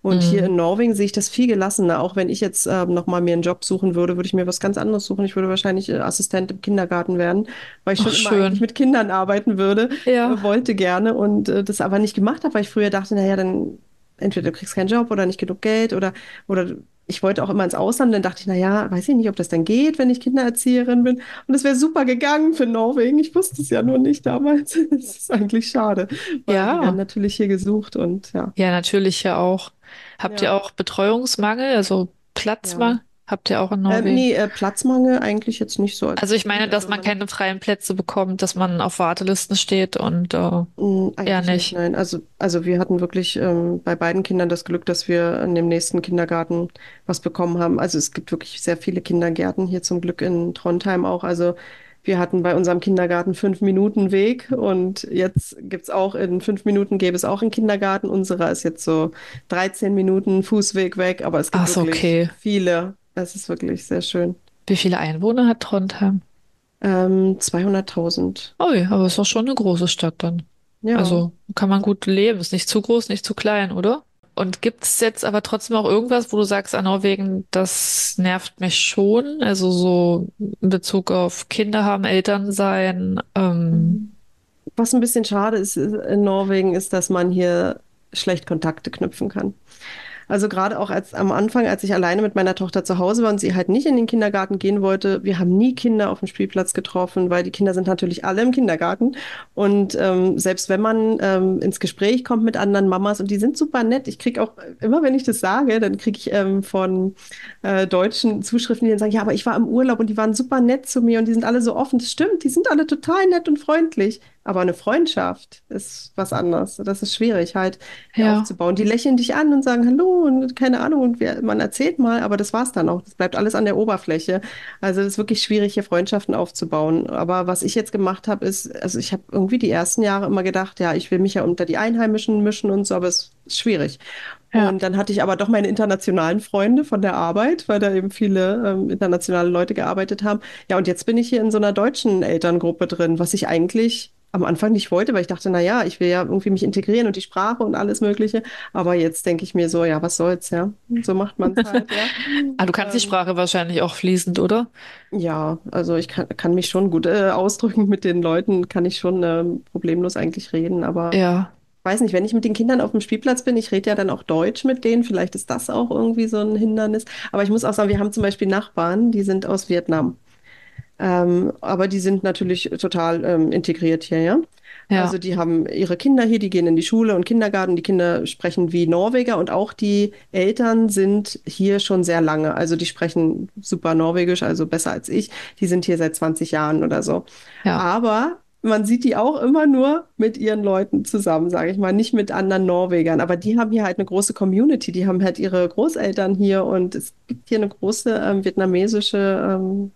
Und hier mm, in Norwegen sehe ich das viel gelassener. Auch wenn ich jetzt ähm, nochmal mir einen Job suchen würde, würde ich mir was ganz anderes suchen. Ich würde wahrscheinlich äh, Assistent im Kindergarten werden, weil ich ach schon immer eigentlich schön. mit Kindern arbeiten würde, Ja, äh, wollte gerne und äh, das aber nicht gemacht habe, weil ich früher dachte, naja, dann entweder du kriegst keinen Job oder nicht genug Geld oder, oder ich wollte auch immer ins Ausland. Dann dachte ich, naja, weiß ich nicht, ob das dann geht, wenn ich Kindererzieherin bin. Und es wäre super gegangen für Norwegen. Ich wusste es ja nur nicht damals. Es ist eigentlich schade, weil die werden ja, natürlich hier gesucht und ja. ja, natürlich ja auch. Habt ihr Ja, auch Betreuungsmangel, also ja. Platzmangel? Habt ihr auch in Ähm, Norwegen? nee, äh, Platzmangel eigentlich jetzt nicht so als Also ich meine, dass Also man keine freien Plätze bekommt, dass man auf Wartelisten steht und äh, eher eigentlich nicht, nicht. nein. Also, also wir hatten wirklich ähm, bei beiden Kindern das Glück, dass wir in dem nächsten Kindergarten was bekommen haben. Also es gibt wirklich sehr viele Kindergärten hier zum Glück in Trondheim auch. Also wir hatten bei unserem Kindergarten fünf Minuten Weg und jetzt gibt's auch in fünf Minuten gäbe es auch einen Kindergarten. Unserer ist jetzt so 13 Minuten Fußweg weg, aber es gibt Ach wirklich okay. viele. Es ist wirklich sehr schön. Wie viele Einwohner hat Trondheim? Ähm, 200.000. Oh ja, aber es ist doch schon eine große Stadt dann. Ja. Also kann man gut leben. Ist nicht zu groß, nicht zu klein, oder? Und gibt es jetzt aber trotzdem auch irgendwas, wo du sagst, an Norwegen, das nervt mich schon? Also so in Bezug auf Kinder haben, Eltern sein. Ähm. Was ein bisschen schade ist in Norwegen, ist, dass man hier schlecht Kontakte knüpfen kann. Also gerade auch als am Anfang, als ich alleine mit meiner Tochter zu Hause war und sie halt nicht in den Kindergarten gehen wollte, wir haben nie Kinder auf dem Spielplatz getroffen, weil die Kinder sind natürlich alle im Kindergarten. Und ähm, selbst wenn man ähm, ins Gespräch kommt mit anderen Mamas und die sind super nett, ich kriege auch immer, wenn ich das sage, dann kriege ich ähm, von äh, deutschen Zuschriften, die dann sagen, ja, aber ich war im Urlaub und die waren super nett zu mir und die sind alle so offen. Das stimmt, die sind alle total nett und freundlich. Aber eine Freundschaft ist was anderes. Das ist schwierig halt ja, aufzubauen. Die lächeln dich an und sagen Hallo und keine Ahnung und wir, man erzählt mal, aber das war's dann auch. Das bleibt alles an der Oberfläche. Also es ist wirklich schwierig, hier Freundschaften aufzubauen. Aber was ich jetzt gemacht habe, ist, also ich habe irgendwie die ersten Jahre immer gedacht, ja, ich will mich ja unter die Einheimischen mischen und so, aber es ist schwierig. ja. Und dann hatte ich aber doch meine internationalen Freunde von der Arbeit, weil da eben viele ähm, internationale Leute gearbeitet haben. Ja, und jetzt bin ich hier in so einer deutschen Elterngruppe drin, was ich eigentlich am Anfang nicht wollte, weil ich dachte, na ja, ich will ja irgendwie mich integrieren und die Sprache und alles Mögliche. Aber jetzt denke ich mir so, ja, was soll's, ja. So macht man es halt, ja. Ah, du kannst die Ähm, Sprache wahrscheinlich auch fließend, oder? ja, also ich kann, kann mich schon gut äh, ausdrücken mit den Leuten, kann ich schon ähm, problemlos eigentlich reden, aber Ja, weiß nicht, wenn ich mit den Kindern auf dem Spielplatz bin, ich rede ja dann auch Deutsch mit denen, vielleicht ist das auch irgendwie so ein Hindernis. Aber ich muss auch sagen, wir haben zum Beispiel Nachbarn, die sind aus Vietnam. Ähm, aber die sind natürlich total ähm, integriert hier, ja. Also ja. die haben ihre Kinder hier, die gehen in die Schule und Kindergarten, die Kinder sprechen wie Norweger und auch die Eltern sind hier schon sehr lange. Also die sprechen super Norwegisch, also besser als ich. Die sind hier seit 20 Jahren oder so. Ja, Aber man sieht die auch immer nur mit ihren Leuten zusammen, sage ich mal, nicht mit anderen Norwegern. Aber die haben hier halt eine große Community. Die haben halt ihre Großeltern hier und es gibt hier eine große ähm, vietnamesische ähm,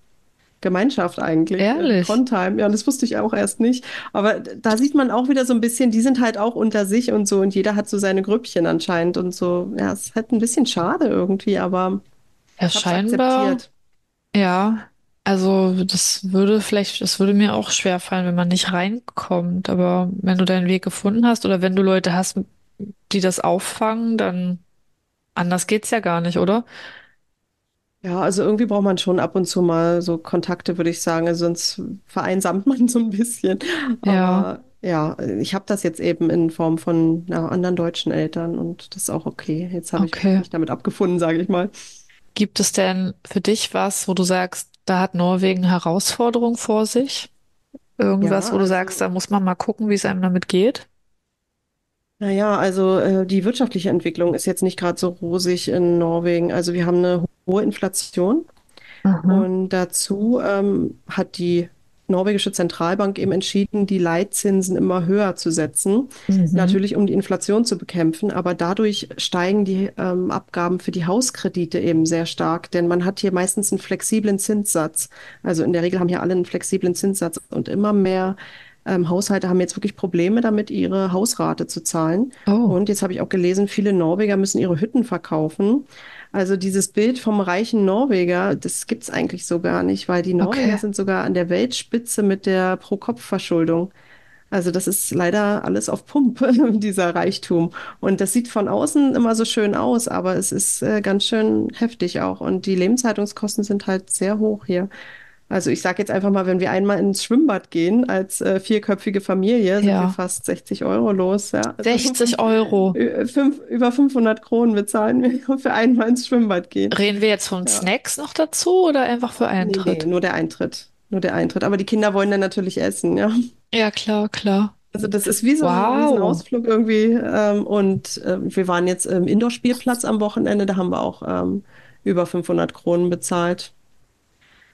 Gemeinschaft eigentlich. Äh, Ehrlich? Trondheim, ja, das wusste ich auch erst nicht. Aber da sieht man auch wieder so ein bisschen, die sind halt auch unter sich und so und jeder hat so seine Grüppchen anscheinend und so. Ja, es ist halt ein bisschen schade irgendwie, aber Ja, es scheinbar. akzeptiert. Ja, also das würde vielleicht, das würde mir auch schwer fallen, wenn man nicht reinkommt. Aber wenn du deinen Weg gefunden hast oder wenn du Leute hast, die das auffangen, dann anders geht's ja gar nicht, oder? Ja, also irgendwie braucht man schon ab und zu mal so Kontakte, würde ich sagen, also sonst vereinsamt man so ein bisschen. Ja, Aber ja, ich habe das jetzt eben in Form von ja, anderen deutschen Eltern und das ist auch okay. Jetzt habe ich okay. mich damit abgefunden, sage ich mal. Gibt es denn für dich was, wo du sagst, da hat Norwegen Herausforderungen vor sich? Ja, Irgendwas, wo du sagst, also da muss man mal gucken, wie es einem damit geht? Naja, also äh, die wirtschaftliche Entwicklung ist jetzt nicht gerade so rosig in Norwegen. Also wir haben eine hohe Inflation Mhm. und dazu ähm, hat die norwegische Zentralbank eben entschieden, die Leitzinsen immer höher zu setzen. Mhm. Natürlich, um die Inflation zu bekämpfen, aber dadurch steigen die ähm, Abgaben für die Hauskredite eben sehr stark, denn man hat hier meistens einen flexiblen Zinssatz. Also in der Regel haben hier alle einen flexiblen Zinssatz und immer mehr ähm, Haushalte haben jetzt wirklich Probleme damit, ihre Hausrate zu zahlen. Oh, Und jetzt habe ich auch gelesen, viele Norweger müssen ihre Hütten verkaufen. Also dieses Bild vom reichen Norweger, das gibt es eigentlich so gar nicht, weil die Norweger okay. sind sogar an der Weltspitze mit der Pro-Kopf-Verschuldung. Also das ist leider alles auf Pump, dieser Reichtum. Und das sieht von außen immer so schön aus, aber es ist äh, ganz schön heftig auch. Und die Lebenshaltungskosten sind halt sehr hoch hier. Also ich sage jetzt einfach mal, wenn wir einmal ins Schwimmbad gehen als äh, vierköpfige Familie, sind wir Ja. fast 60 Euro los. Ja, also 60 Euro. äh, fünf, über 500 Kronen bezahlen wir für einmal ins Schwimmbad gehen. Reden wir jetzt von Ja. Snacks noch dazu oder einfach für Nee, nee, Eintritt? nur der Eintritt. Nur der Eintritt. Aber die Kinder wollen dann natürlich essen, ja. Ja, klar, klar. Also das ist wie so ein Wow. Riesenausflug irgendwie. Ähm, und ähm, wir waren jetzt im Indoor-Spielplatz am Wochenende, da haben wir auch ähm, über 500 Kronen bezahlt.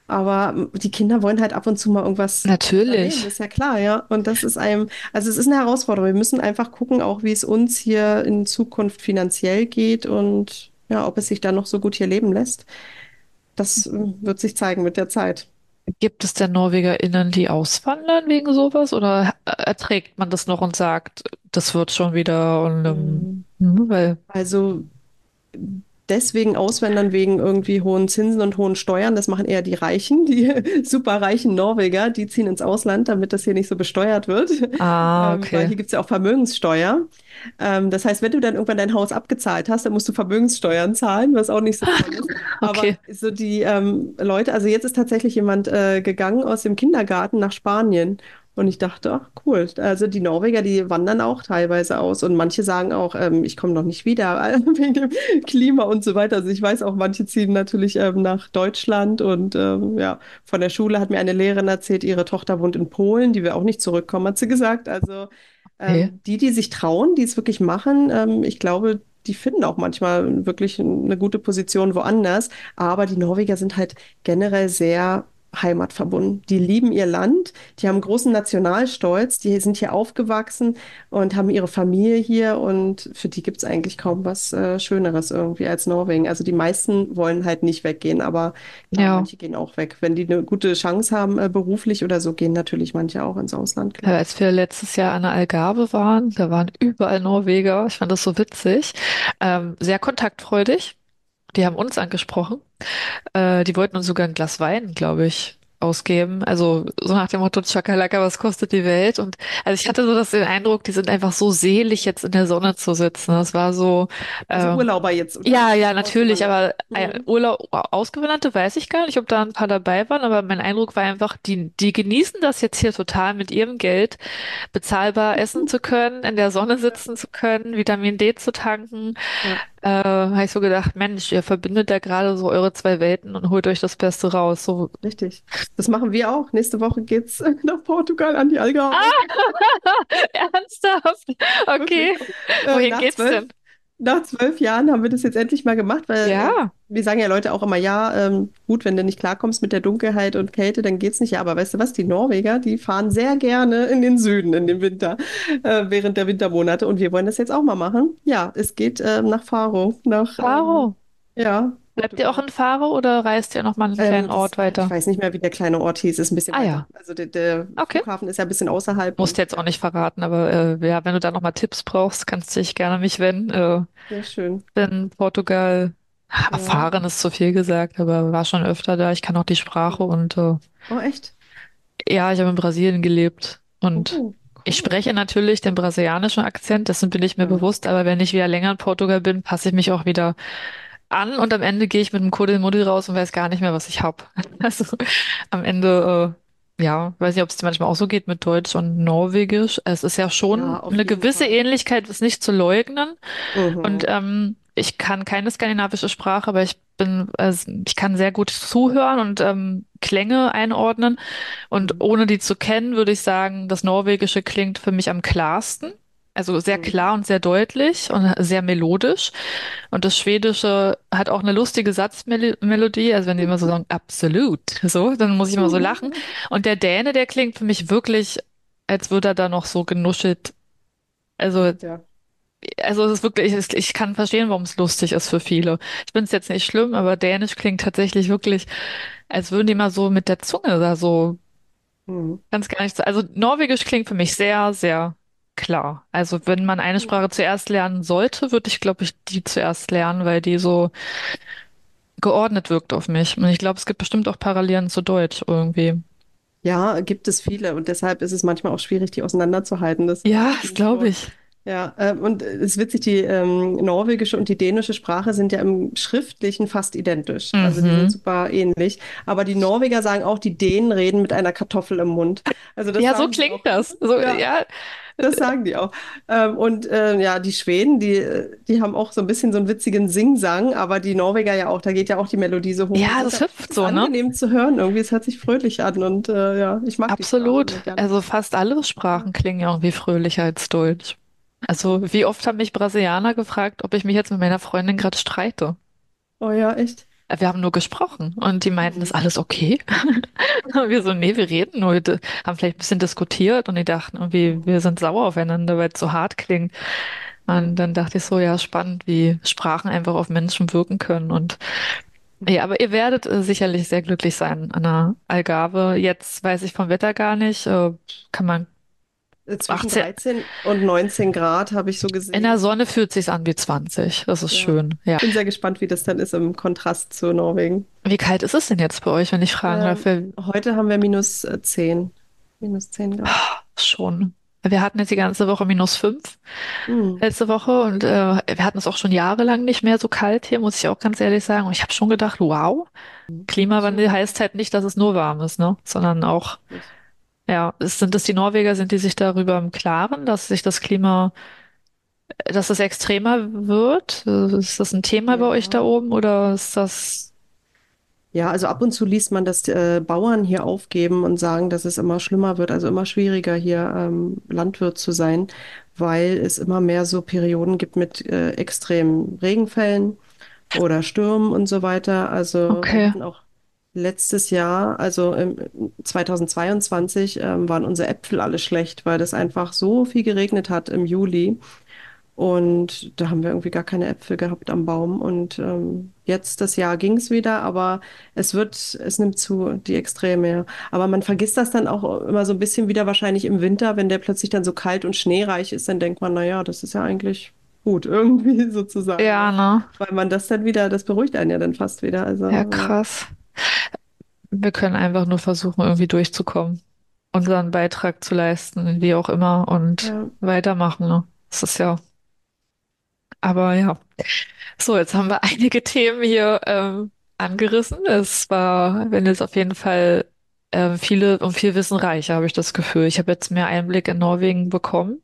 Aber die Kinder wollen halt ab und zu mal irgendwas Natürlich. ist ja klar, ja. Und das ist einem, also es ist eine Herausforderung. Wir müssen einfach gucken, auch wie es uns hier in Zukunft finanziell geht und ja, ob es sich dann noch so gut hier leben lässt. Das äh, wird sich zeigen mit der Zeit. Gibt es denn NorwegerInnen, die auswandern wegen sowas? Oder erträgt man das noch und sagt, das wird schon wieder und ähm, Mm. weil, Also deswegen auswandern wegen irgendwie hohen Zinsen und hohen Steuern. Das machen eher die Reichen, die superreichen Norweger, die ziehen ins Ausland, damit das hier nicht so besteuert wird. ah, Ähm, weil okay, hier gibt es ja auch Vermögenssteuer. Ähm, das heißt, wenn du dann irgendwann dein Haus abgezahlt hast, dann musst du Vermögenssteuern zahlen, was auch nicht so toll ist. Aber okay, so die ähm, Leute, also jetzt ist tatsächlich jemand äh, gegangen aus dem Kindergarten nach Spanien. Und ich dachte, ach cool. Also die Norweger, die wandern auch teilweise aus. Und manche sagen auch, ähm, ich komme noch nicht wieder wegen dem Klima und so weiter. Also ich weiß auch, manche ziehen natürlich ähm, nach Deutschland. Und ähm, ja, von der Schule hat mir eine Lehrerin erzählt, ihre Tochter wohnt in Polen, die will auch nicht zurückkommen, hat sie gesagt. Also okay. ähm, die, die sich trauen, die es wirklich machen, ähm, ich glaube, die finden auch manchmal wirklich eine gute Position woanders. Aber die Norweger sind halt generell sehr heimatverbunden. Die lieben ihr Land, die haben großen Nationalstolz, die sind hier aufgewachsen und haben ihre Familie hier und für die gibt es eigentlich kaum was äh, Schöneres irgendwie als Norwegen. Also die meisten wollen halt nicht weggehen, aber klar, Ja. manche gehen auch weg. Wenn die eine gute Chance haben, äh, beruflich oder so, gehen natürlich manche auch ins Ausland, Ja, als wir letztes Jahr an der Algarve waren, da waren überall Norweger. Ich fand das so witzig. Ähm, sehr kontaktfreudig. Die haben uns angesprochen. Äh, die wollten uns sogar ein Glas Wein, glaube ich, ausgeben. Also so nach dem Motto, Chakalaka, was kostet die Welt? Und also ich hatte so das den Eindruck, die sind einfach so selig, jetzt in der Sonne zu sitzen. Das war so, Also ähm, Urlauber jetzt, oder? ja, ja, natürlich, aber äh, Mhm. Urlaub, Ausgewanderte weiß ich gar nicht, ob da ein paar dabei waren, aber mein Eindruck war einfach, die, die genießen das jetzt hier total mit ihrem Geld bezahlbar essen zu können, in der Sonne sitzen zu können, Vitamin D zu tanken. ja, Äh, habe ich so gedacht, Mensch, ihr verbindet da gerade so eure zwei Welten und holt euch das Beste raus. So, richtig. Das machen wir auch. Nächste Woche geht's nach Portugal an die Algarve. ah, ernsthaft? Okay. Äh, Wohin nach geht's zwölf, denn? Nach zwölf Jahren haben wir das jetzt endlich mal gemacht, weil äh, Ja. wir sagen ja Leute auch immer, ja, ähm, gut, wenn du nicht klarkommst mit der Dunkelheit und Kälte, dann geht's nicht. Ja, aber weißt du was, die Norweger, die fahren sehr gerne in den Süden in den Winter, äh, während der Wintermonate. Und wir wollen das jetzt auch mal machen. Ja, es geht ähm, nach Faro, nach, ähm, Wow. ja, Bleibt ihr auch in Faro oder reist ihr nochmal einen kleinen Ähm, das, Ort ich weiter? weiß nicht mehr, wie der kleine Ort hieß, ist ein bisschen Ah weiter. ja, Also der, der okay. Flughafen ist ja ein bisschen außerhalb Musst jetzt auch nicht verraten, aber äh, ja, wenn du da nochmal Tipps brauchst, kannst du dich gerne an mich wenden. Äh, sehr schön. bin Portugal Ja. erfahren ist zu viel gesagt, aber war schon öfter da. Ich kann auch die Sprache und äh, Oh, echt? ja, ich habe in Brasilien gelebt und Oh, ich spreche natürlich den brasilianischen Akzent, dessen bin ich mir Ja. bewusst, aber wenn ich wieder länger in Portugal bin, passe ich mich auch wieder an und am Ende gehe ich mit einem Kuddelmuddel raus und weiß gar nicht mehr, was ich hab. Also am Ende, äh, ja, weiß nicht, ob es dir manchmal auch so geht mit Deutsch und Norwegisch. Es ist ja schon Ja, auf eine jeden gewisse Fall. Ähnlichkeit, ist nicht zu leugnen. Und Mhm. ähm, ich kann keine skandinavische Sprache, aber ich bin, also ich kann sehr gut zuhören und ähm, Klänge einordnen. Und Mhm. ohne die zu kennen, würde ich sagen, das Norwegische klingt für mich am klarsten. Also sehr Mhm. klar und sehr deutlich und sehr melodisch. Und das Schwedische hat auch eine lustige Satzmelodie. Also wenn die immer so sagen, absolut, so, dann muss ich immer so lachen. Mhm. Und der Däne, der klingt für mich wirklich, als würde er da noch so genuschelt. Also Ja. also es ist wirklich, ich, ich kann verstehen, warum es lustig ist für viele. Ich finde es jetzt nicht schlimm, aber Dänisch klingt tatsächlich wirklich, als würden die mal so mit der Zunge da so Mhm. ganz gar nicht so. Also Norwegisch klingt für mich sehr, sehr klar. Also wenn man eine Ja. Sprache zuerst lernen sollte, würde ich, glaube ich, die zuerst lernen, weil die so geordnet wirkt auf mich. Und ich glaube, es gibt bestimmt auch Parallelen zu Deutsch irgendwie. Ja, gibt es viele und deshalb ist es manchmal auch schwierig, die auseinanderzuhalten. Das Ja, das glaube ich. Ja, ähm, und es ist witzig, die ähm, norwegische und die dänische Sprache sind ja im Schriftlichen fast identisch. Also die sind Mhm. super ähnlich. Aber die Norweger sagen auch, die Dänen reden mit einer Kartoffel im Mund. Also das Ja, so klingt auch. das. So, Ja, ja, das sagen die auch. Ähm, und äh, ja, die Schweden, die, die haben auch so ein bisschen so einen witzigen Sing-Sang, aber die Norweger ja auch, da geht ja auch die Melodie so hoch. Ja, das aber hüpft so, ne? angenehm zu hören. Irgendwie, es hört sich fröhlich an und äh, ja, ich mag Absolut. Also fast alle. Sprachen klingen ja irgendwie fröhlicher als Deutsch. Also wie oft haben mich Brasilianer gefragt, ob ich mich jetzt mit meiner Freundin gerade streite? Oh ja, echt? Äh, Wir haben nur gesprochen und die meinten, ist alles okay? Und wir so, nee, wir reden nur, wir haben vielleicht ein bisschen diskutiert und die dachten irgendwie, wir sind sauer aufeinander, weil es so hart klingt. Und dann dachte ich so, ja, spannend, wie Sprachen einfach auf Menschen wirken können. Und ja, aber ihr werdet äh, sicherlich sehr glücklich sein an der Algarve. Jetzt weiß ich vom Wetter gar nicht, äh, kann man Zwischen 18, 13 und 19 Grad habe ich so In der gesehen. Sonne fühlt sich's an wie 20. Das ist Ja. schön. Ja. Bin sehr gespannt, wie das dann ist im Kontrast zu Norwegen. Wie kalt ist es denn jetzt bei euch, wenn ich fragen darf? Ähm, Wir, heute haben wir minus äh, 10. Minus 10 Grad. schon. Wir hatten jetzt die ganze Woche minus fünf Hm. letzte Woche und äh, wir hatten es auch schon jahrelang nicht mehr so kalt hier, muss ich auch ganz ehrlich sagen. Und ich habe schon gedacht, wow, Klimawandel So heißt halt nicht, dass es nur warm ist, ne? Sondern auch. Ja, ist, sind das die Norweger, sind die sich darüber im Klaren, dass sich das Klima, dass es extremer wird? Äh, Ist das ein Thema bei euch da Ja. oben oder ist das, Ja, also ab und zu liest man, dass äh, Bauern hier aufgeben und sagen, dass es immer schlimmer wird, also immer schwieriger hier ähm, Landwirt zu sein, weil es immer mehr so Perioden gibt mit äh, extremen Regenfällen oder Stürmen und so weiter. Also okay. hatten auch letztes Jahr, also im 2022, ähm, waren unsere Äpfel alle schlecht, weil das einfach so viel geregnet hat im Juli. Und da haben wir irgendwie gar keine Äpfel gehabt am Baum. Und ähm, jetzt das Jahr ging es wieder, aber es wird, es nimmt zu, die Extreme. ja. Aber man vergisst das dann auch immer so ein bisschen wieder wahrscheinlich im Winter, wenn der plötzlich dann so kalt und schneereich ist, dann denkt man, naja, das ist ja eigentlich gut, irgendwie sozusagen, Ja, ne? Weil man das dann wieder, das beruhigt einen ja dann fast wieder. Also, Ja, ja, krass. Wir können einfach nur versuchen, irgendwie durchzukommen, unseren Beitrag zu leisten, wie auch immer, und ja, weitermachen, ne? Das ist ja, aber ja. So, jetzt haben wir einige Themen hier ähm, angerissen. Es war, wenn jetzt auf jeden Fall ähm, viele und viel Wissen reicher, habe ich das Gefühl. Ich habe jetzt mehr Einblick in Norwegen bekommen.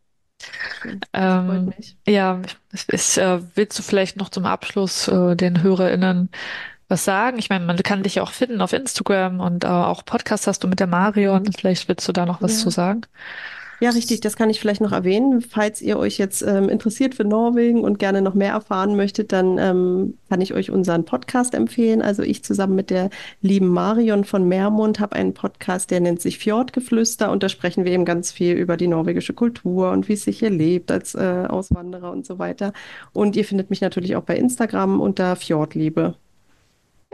schön. Das freut Ähm, mich. ja, ich, ich, äh, willst du vielleicht noch zum Abschluss äh, den HörerInnen was sagen? Ich meine, man kann dich ja auch finden auf Instagram und äh, auch Podcast hast du mit der Marion. Vielleicht willst du da noch was zu Ja. sagen? Ja, richtig, das kann ich vielleicht noch erwähnen. Falls ihr euch jetzt ähm, interessiert für Norwegen und gerne noch mehr erfahren möchtet, dann ähm, kann ich euch unseren Podcast empfehlen. Also ich zusammen mit der lieben Marion von Meermund habe einen Podcast, der nennt sich Fjordgeflüster und da sprechen wir eben ganz viel über die norwegische Kultur und wie es sich hier lebt als äh, Auswanderer und so weiter. Und ihr findet mich natürlich auch bei Instagram unter Fjordliebe.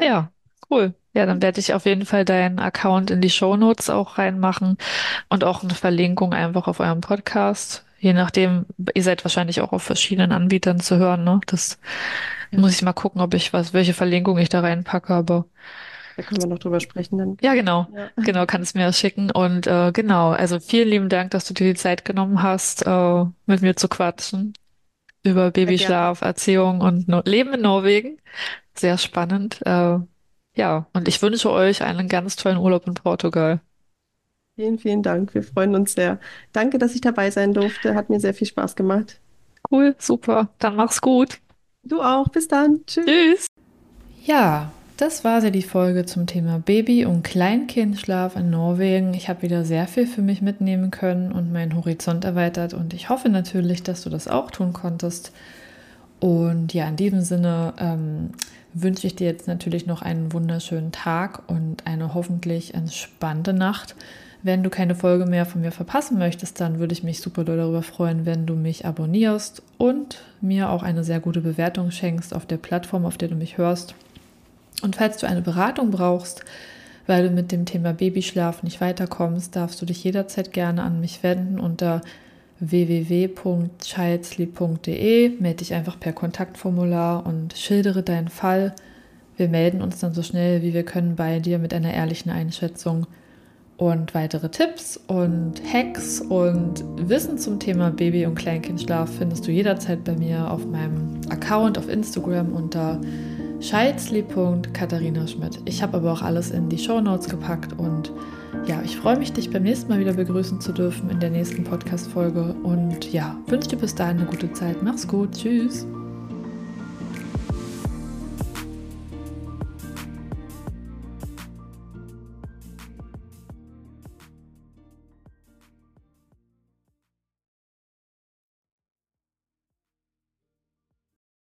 Ja, cool. Ja, dann werde ich auf jeden Fall deinen Account in die Shownotes auch reinmachen und auch eine Verlinkung einfach auf eurem Podcast. Je nachdem, ihr seid wahrscheinlich auch auf verschiedenen Anbietern zu hören, ne? Das Ja. muss ich mal gucken, ob ich was, welche Verlinkung ich da reinpacke, aber Da können wir noch drüber sprechen dann. ja, genau. Ja. Genau, kannst mir das schicken. Und äh, genau, also vielen lieben Dank, dass du dir die Zeit genommen hast, äh, mit mir zu quatschen über Babyschlaf, Erziehung und no Leben in Norwegen. Sehr spannend. Äh, ja, und ich wünsche euch einen ganz tollen Urlaub in Portugal. Vielen, vielen Dank. Wir freuen uns sehr. Danke, dass ich dabei sein durfte. Hat mir sehr viel Spaß gemacht. Cool, super. Dann mach's gut. Du auch. Bis dann. Tschüss. Tschüss. Ja, das war sie die Folge zum Thema Baby- und Kleinkindschlaf in Norwegen. Ich habe wieder sehr viel für mich mitnehmen können und meinen Horizont erweitert und ich hoffe natürlich, dass du das auch tun konntest. Und ja, in diesem Sinne ähm, wünsche ich dir jetzt natürlich noch einen wunderschönen Tag und eine hoffentlich entspannte Nacht. Wenn du keine Folge mehr von mir verpassen möchtest, dann würde ich mich super doll darüber freuen, wenn du mich abonnierst und mir auch eine sehr gute Bewertung schenkst auf der Plattform, auf der du mich hörst. Und falls du eine Beratung brauchst, weil du mit dem Thema Babyschlaf nicht weiterkommst, darfst du dich jederzeit gerne an mich wenden unter www.childsleep.de. Melde dich einfach per Kontaktformular und schildere deinen Fall. Wir melden uns dann so schnell wie wir können bei dir mit einer ehrlichen Einschätzung und weitere Tipps und Hacks und Wissen zum Thema Baby- und Kleinkindschlaf findest du jederzeit bei mir auf meinem Account auf Instagram unter scheidsley.katharina Schmidt. Ich habe aber auch alles in die Show Notes gepackt und ja, ich freue mich, dich beim nächsten Mal wieder begrüßen zu dürfen in der nächsten Podcast-Folge und ja, wünsche dir bis dahin eine gute Zeit. Mach's gut. Tschüss.